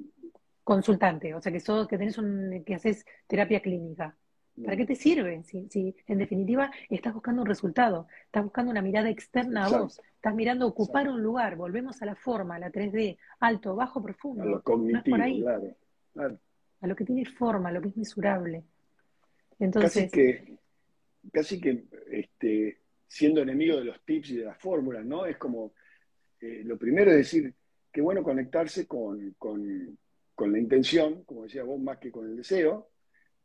consultante? O sea, que sos, que tenés un, que haces terapia clínica. ¿Para qué te sirve? Si, en definitiva estás buscando un resultado, estás buscando una mirada externa a vos, estás mirando ocupar un lugar, volvemos a la forma, a la 3D, alto, bajo, profundo. A lo cognitivo, Claro, a lo que tiene forma, a lo que es mesurable. Entonces, casi que, casi que este, siendo enemigo de los tips y de las fórmulas, ¿no? Es como, eh, lo primero es decir, qué bueno conectarse con, la intención, como decía vos, más que con el deseo,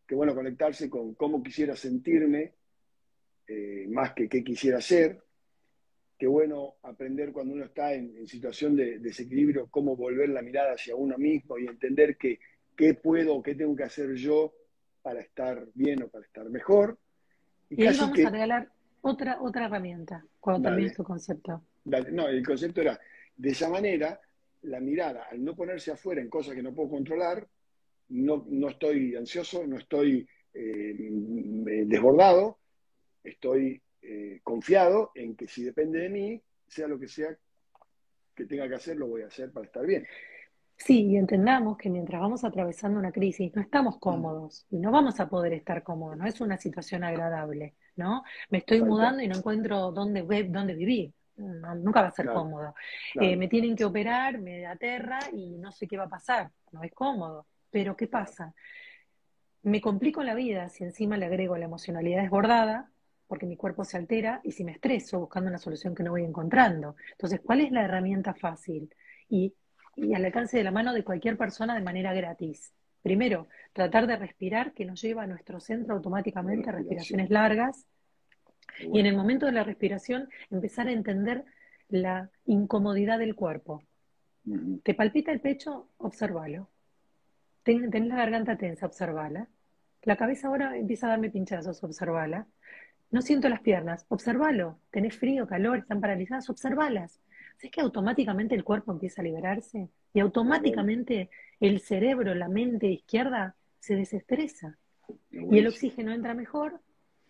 qué bueno conectarse con cómo quisiera sentirme, eh, más que qué quisiera hacer, qué bueno aprender cuando uno está en, situación de, desequilibrio, cómo volver la mirada hacia uno mismo y entender que, qué puedo o qué tengo que hacer yo para estar bien o para estar mejor. Y, ahí vamos a regalar otra, otra herramienta cuando termines tu concepto. No, el concepto era, de esa manera, la mirada, al no ponerse afuera en cosas que no puedo controlar, no, no estoy ansioso, no estoy eh, desbordado, estoy eh, confiado en que si depende de mí, sea lo que sea que tenga que hacer, lo voy a hacer para estar bien. Sí, y entendamos que mientras vamos atravesando una crisis no estamos cómodos y no vamos a poder estar cómodos, no es una situación agradable, ¿no? Me estoy mudando y no encuentro dónde, dónde vivir, nunca va a ser cómodo. Eh, me tienen que operar, me aterra y no sé qué va a pasar, no es cómodo. Pero ¿qué pasa? Me complico la vida si encima le agrego la emocionalidad desbordada, porque mi cuerpo se altera y si me estreso buscando una solución que no voy encontrando. Entonces, ¿cuál es la herramienta fácil? Y y al alcance de la mano de cualquier persona de manera gratis. Primero, tratar de respirar, que nos lleva a nuestro centro automáticamente a respiraciones largas. Y en el momento de la respiración, empezar a entender la incomodidad del cuerpo. ¿Te palpita el pecho? Observalo. Tenés la garganta tensa, observala. La cabeza ahora empieza a darme pinchazos, observala. No siento las piernas, observalo. Tenés frío, calor, están paralizadas, observalas. ¿sabes que automáticamente el cuerpo empieza a liberarse? Y automáticamente el cerebro, la mente izquierda se desestresa. Y el oxígeno entra mejor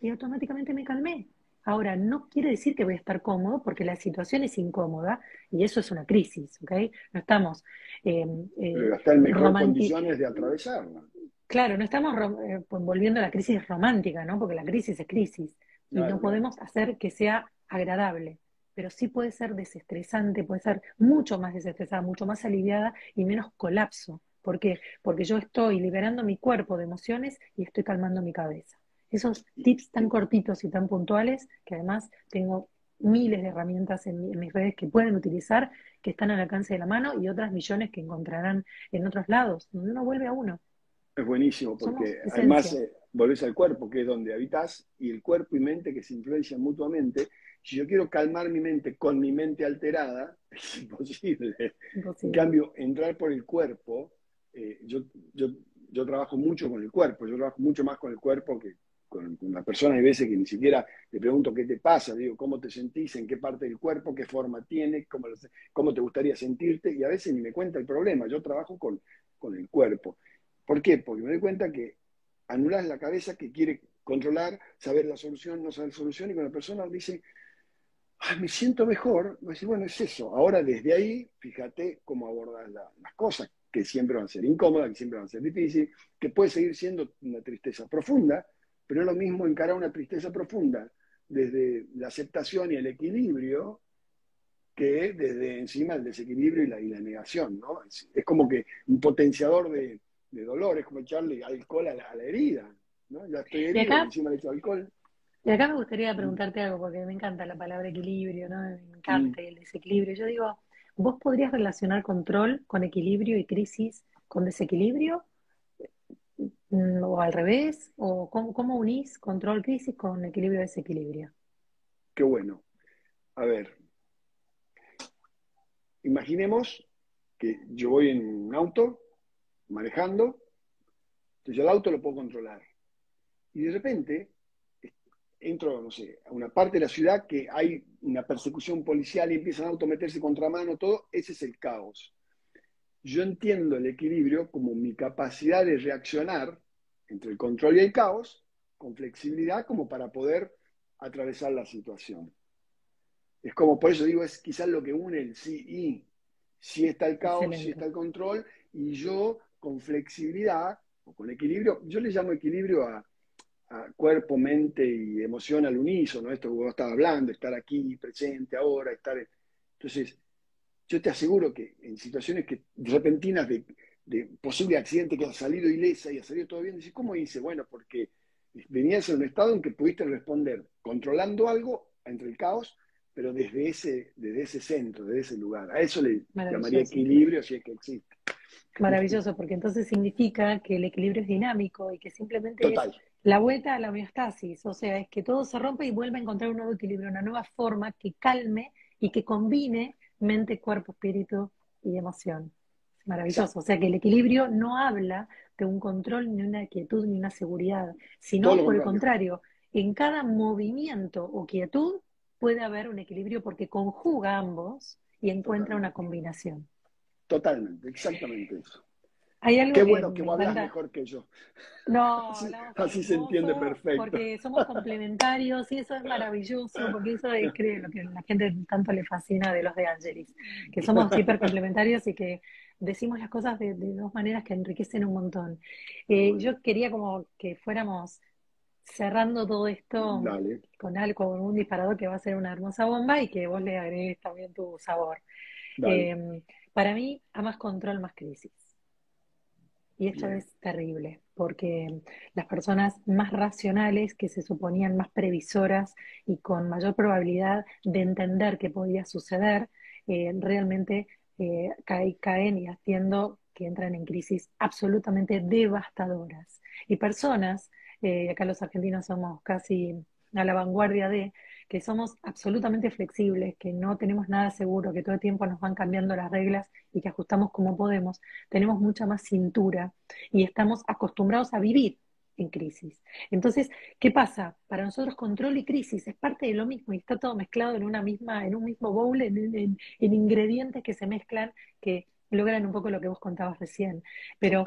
y automáticamente me calmé. Ahora, no quiere decir que voy a estar cómodo porque la situación es incómoda y eso es una crisis, ¿ok? No estamos... Eh, eh, Pero está en mejor condiciones de atravesarla. Claro, no estamos eh, volviendo a la crisis romántica, ¿no? Porque la crisis es crisis y no podemos hacer que sea agradable pero sí puede ser desestresante, puede ser mucho más desestresada, mucho más aliviada y menos colapso. ¿Por qué? Porque yo estoy liberando mi cuerpo de emociones y estoy calmando mi cabeza. Esos tips tan cortitos y tan puntuales, que además tengo miles de herramientas en, mis redes que pueden utilizar, que están al alcance de la mano y otras millones que encontrarán en otros lados, donde uno vuelve a uno. Es buenísimo, porque además eh, volvés al cuerpo, que es donde habitas, y el cuerpo y mente que se influencian mutuamente, si yo quiero calmar mi mente con mi mente alterada, <laughs> es imposible. En cambio, entrar por el cuerpo, eh, yo, yo, yo, trabajo mucho con el cuerpo, yo trabajo mucho más con el cuerpo que con, una persona. Hay veces que ni siquiera le pregunto qué te pasa, digo, cómo te sentís, en qué parte del cuerpo, qué forma tiene, cómo, cómo te gustaría sentirte, y a veces ni me cuenta el problema, yo trabajo con, con el cuerpo. ¿Por qué? Porque me doy cuenta que anulas la cabeza que quiere controlar, saber la solución, no saber la solución, y cuando la persona dice, me siento mejor, voy a bueno, es eso. Ahora desde ahí, fíjate cómo abordas las cosas, que siempre van a ser incómodas, que siempre van a ser difíciles, que puede seguir siendo una tristeza profunda, pero es lo mismo encarar una tristeza profunda desde la aceptación y el equilibrio que desde encima el desequilibrio y la, negación, ¿no? Es, como que un potenciador de, dolor, es como echarle alcohol a la, herida, ¿no? Ya estoy herido, encima le echo alcohol. Y acá me gustaría preguntarte algo, porque me encanta la palabra equilibrio, ¿no? Me encanta el desequilibrio. Yo digo, ¿vos podrías relacionar control con equilibrio y crisis con desequilibrio? Mm, ¿O al revés? ¿O cómo, unís control, crisis con equilibrio, desequilibrio? Qué bueno. A ver, imaginemos que yo voy en un auto manejando, entonces el auto lo puedo controlar. Y de repente entro, no sé, a una parte de la ciudad que hay una persecución policial y empiezan a autometerse contra mano, todo, ese es el caos. Yo entiendo el equilibrio como mi capacidad de reaccionar entre el control y el caos con flexibilidad como para poder atravesar la situación. Es como, por eso digo, es quizás lo que une el sí y. Si está el caos, si está el control, y yo con flexibilidad o con equilibrio, yo le llamo equilibrio a, cuerpo, mente y emoción al unísono, esto que vos estabas hablando, estar aquí, presente, ahora, estar... Entonces, yo te aseguro que en situaciones que, repentinas de, de posible accidente que ha salido ilesa y ha salido todo bien, decís, ¿cómo hice? Bueno, porque venías en un estado en que pudiste responder controlando algo entre el caos, pero desde ese, desde ese centro, desde ese lugar. A eso le llamaría equilibrio si es que existe. Maravilloso, porque entonces significa que el equilibrio es dinámico y que simplemente es la vuelta a la homeostasis, o sea, es que todo se rompe y vuelve a encontrar un nuevo equilibrio, una nueva forma que calme y que combine mente, cuerpo, espíritu y emoción. Maravilloso, o sea que el equilibrio no habla de un control, ni una quietud, ni una seguridad, sino por el contrario, en cada movimiento o quietud puede haber un equilibrio porque conjuga ambos y encuentra una combinación. Totalmente, exactamente eso. Qué bueno que, vos hablas mejor que yo. No, <laughs> así, se entiende perfecto. Porque somos complementarios y eso es maravilloso, <laughs> porque eso es creo, lo que a la gente tanto le fascina de los de Angelis, que somos <laughs> hiper complementarios y que decimos las cosas de, dos maneras que enriquecen un montón. Eh, yo quería como que fuéramos cerrando todo esto con algo, con un disparador que va a ser una hermosa bomba y que vos le agregues también tu sabor. Eh, para mí, a más control, más crisis. Y esto es terrible, porque las personas más racionales, que se suponían más previsoras y con mayor probabilidad de entender qué podía suceder, eh, realmente eh, caen y haciendo que entran en crisis absolutamente devastadoras. Y personas, eh, acá los argentinos somos casi a la vanguardia de, que somos absolutamente flexibles, que no tenemos nada seguro, que todo el tiempo nos van cambiando las reglas y que ajustamos como podemos, tenemos mucha más cintura y estamos acostumbrados a vivir en crisis. Entonces, ¿qué pasa? Para nosotros control y crisis es parte de lo mismo y está todo mezclado en una misma, en un mismo bowl, en, ingredientes que se mezclan que logran un poco lo que vos contabas recién. Pero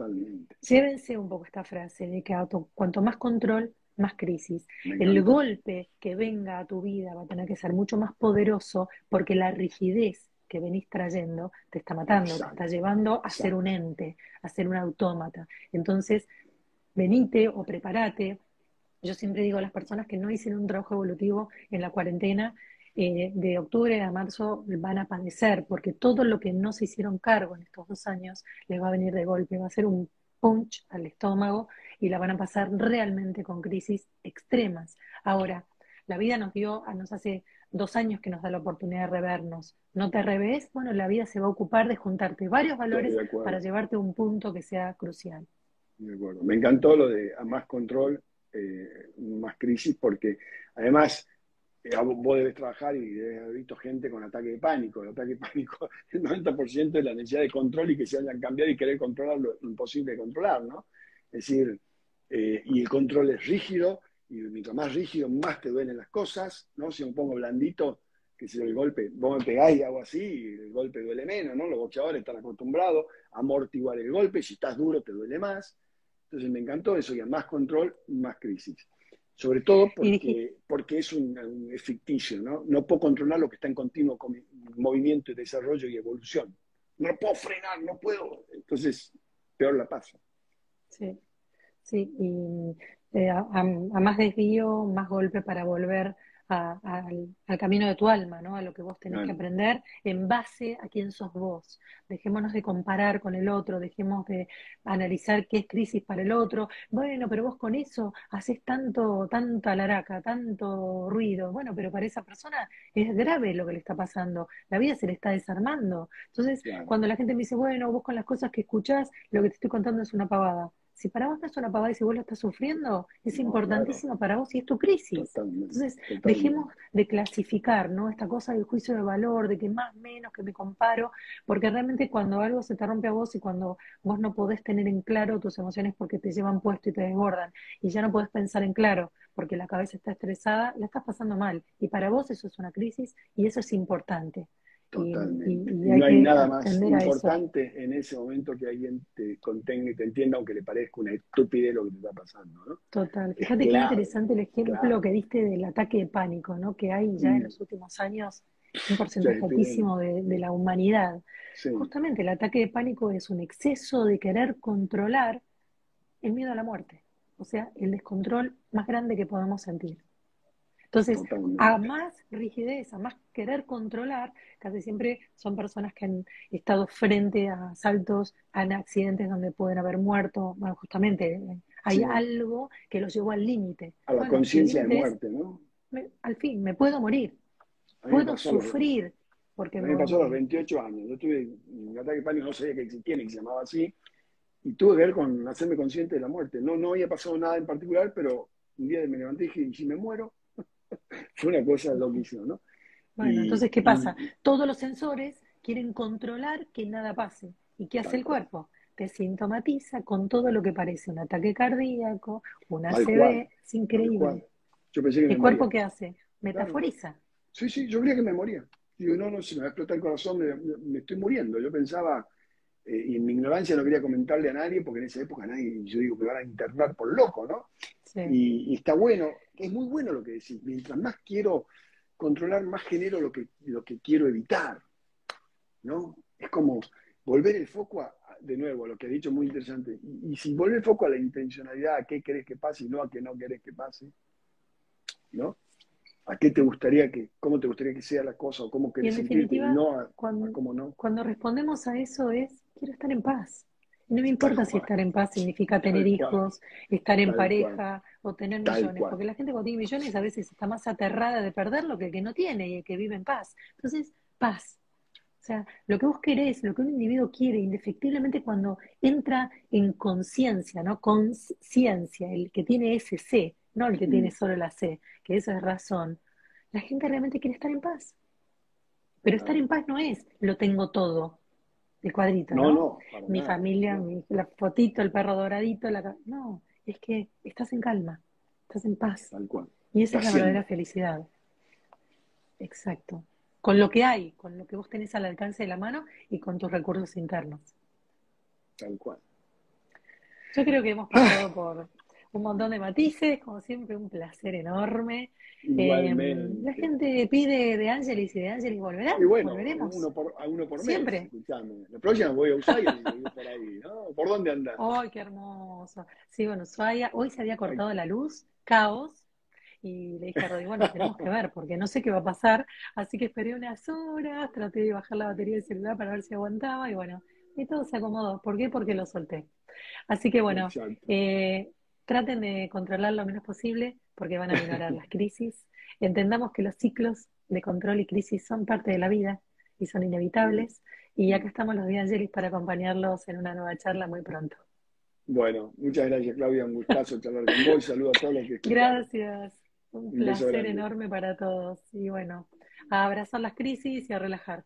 llévense un poco esta frase de que cuanto más control, más crisis. El golpe que venga a tu vida va a tener que ser mucho más poderoso porque la rigidez que venís trayendo te está matando, te está llevando a ser un ente, a ser un autómata. Entonces, venite o prepárate. Yo siempre digo a las personas que no hicieron un trabajo evolutivo en la cuarentena, eh, de octubre a marzo van a padecer, porque todo lo que no se hicieron cargo en estos dos años les va a venir de golpe, va a ser un punch al estómago y la van a pasar realmente con crisis extremas. Ahora, la vida nos dio, nos hace dos años que nos da la oportunidad de revernos. No te revés, bueno, la vida se va a ocupar de juntarte varios valores para llevarte a un punto que sea crucial. De acuerdo. Me encantó lo de más control, eh, más crisis, porque además vos debes trabajar y debes haber visto gente con ataque de pánico. El ataque de pánico, <laughs> el 90% es la necesidad de control y que se hayan cambiado y querer controlar lo imposible de controlar, ¿no? Es decir, eh, y el control es rígido, y mientras más rígido, más te duelen las cosas, ¿no? Si me pongo blandito, que si el golpe, vos me pegáis y hago así, el golpe duele menos, ¿no? Los boxeadores están acostumbrados a amortiguar el golpe, si estás duro te duele más. Entonces me encantó eso, ya más control, más crisis. Sobre todo porque, porque es, un, ficticio, ¿no? No puedo controlar lo que está en continuo movimiento y desarrollo y evolución. No puedo frenar, no puedo. Entonces, peor la paso. Sí. Sí, y eh, a, más desvío, más golpe para volver al, camino de tu alma, ¿no? A lo que vos tenés que aprender en base a quién sos vos. Dejémonos de comparar con el otro, dejemos de analizar qué es crisis para el otro. Bueno, pero vos con eso haces tanto, tanta laraca, tanto ruido. Bueno, pero para esa persona es grave lo que le está pasando. La vida se le está desarmando. Entonces, cuando la gente me dice, bueno, vos con las cosas que escuchás, lo que te estoy contando es una pavada si para vos no es una pavada y si vos lo estás sufriendo, es importantísimo para vos y es tu crisis. Entonces, dejemos de clasificar, ¿no? Esta cosa del juicio de valor, de que más, menos, que me comparo, porque realmente cuando algo se te rompe a vos y cuando vos no podés tener en claro tus emociones porque te llevan puesto y te desbordan, y ya no podés pensar en claro porque la cabeza está estresada, la estás pasando mal. Y para vos eso es una crisis y eso es importante. Totalmente. no hay nada más importante en ese momento que alguien te contenga y te entienda, aunque le parezca una estupidez lo que te está pasando. ¿no? Total. Fíjate qué interesante el ejemplo que diste del ataque de pánico, ¿no? que hay ya en los últimos años un porcentaje altísimo de, la humanidad. Justamente el ataque de pánico es un exceso de querer controlar el miedo a la muerte, o sea, el descontrol más grande que podemos sentir. Entonces, a más rigidez, a más querer controlar, casi siempre son personas que han estado frente a asaltos, a accidentes donde pueden haber muerto. Bueno, justamente eh, hay algo que los llevó al límite. A la conciencia de muerte, ¿no? al fin, me puedo morir, puedo sufrir. Porque me, pasó a los 28 años. Yo tuve un ataque de pánico, no sabía que existía ni que se llamaba así, y tuve que ver con hacerme consciente de la muerte. No, no había pasado nada en particular, pero un día me levanté y dije, ¿y si me muero? <laughs> Fue una cosa loquísima, ¿no? Bueno, entonces, ¿qué pasa? Todos los sensores quieren controlar que nada pase. ¿Y qué hace el cuerpo? Te sintomatiza con todo lo que parece un ataque cardíaco, una ACV, es increíble. Yo pensé que ¿El cuerpo qué hace? Metaforiza. Sí, sí, yo creía que me moría. Digo, no, no, si me va a explotar el corazón, me, estoy muriendo. Yo pensaba, eh, y en mi ignorancia no quería comentarle a nadie, porque en esa época nadie, yo digo, me van a internar por loco, ¿no? Y, está bueno, es muy bueno lo que decís. Mientras más quiero controlar, más genero lo que, lo que quiero evitar, ¿no? Es como volver el foco a, de nuevo, lo que he dicho muy interesante. Y, si volver el foco a la intencionalidad, a qué querés que pase y no a qué no querés que pase, ¿no? ¿A qué te gustaría que, cómo te gustaría que sea la cosa o cómo querés sentirte y no a, cuando, cómo no? Cuando respondemos a eso es, quiero estar en paz. No me importa si estar en paz significa tener hijos, estar en pareja o tener millones, porque la gente cuando tiene millones a veces está más aterrada de perderlo que el que no tiene y el que vive en paz. Entonces, paz. O sea, lo que vos querés, lo que un individuo quiere, indefectiblemente cuando entra en conciencia, ¿no? Conciencia, el que tiene ese C, no el que tiene mm. solo la C, que eso es razón. La gente realmente quiere estar en paz. Pero estar en paz no es lo tengo todo, el cuadrito, ¿no? no, mi familia, mi, la fotito, el perro doradito, la... No, es que estás en calma, estás en paz. Tal cual. Y esa es la verdadera felicidad. Exacto. Con lo que hay, con lo que vos tenés al alcance de la mano y con tus recursos internos. Tal cual. Yo creo que hemos pasado por un montón de matices, como siempre, un placer enorme. Em, la gente pide de Ángeles y de Ángeles volverán. Y bueno, volveremos. Uno por, a uno por mes. Siempre. Escuchame. La próxima voy a Ushuaia y voy por ahí, ¿no? ¿Por dónde andas? ¡Ay, qué hermoso! Sí, bueno, Ushuaia. Hoy se había cortado la luz, caos. Y le dije a Rodrigo, bueno, tenemos que ver, porque no sé qué va a pasar. Así que esperé unas horas, traté de bajar la batería del celular para ver si aguantaba. Y bueno, y todo se acomodó. ¿Por qué? Porque lo solté. Así que bueno, eh, traten de controlar lo menos posible porque van a ignorar las crisis. Entendamos que los ciclos de control y crisis son parte de la vida y son inevitables. Y acá estamos los días Angelis para acompañarlos en una nueva charla muy pronto. Bueno, muchas gracias Claudia, un gustazo charlar con vos. Saludos a todos los que Gracias, un, placer enorme para todos. Y bueno, a abrazar las crisis y a relajar.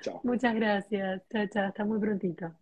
Chao. <laughs> Muchas gracias. Chao, chao. Hasta muy prontito.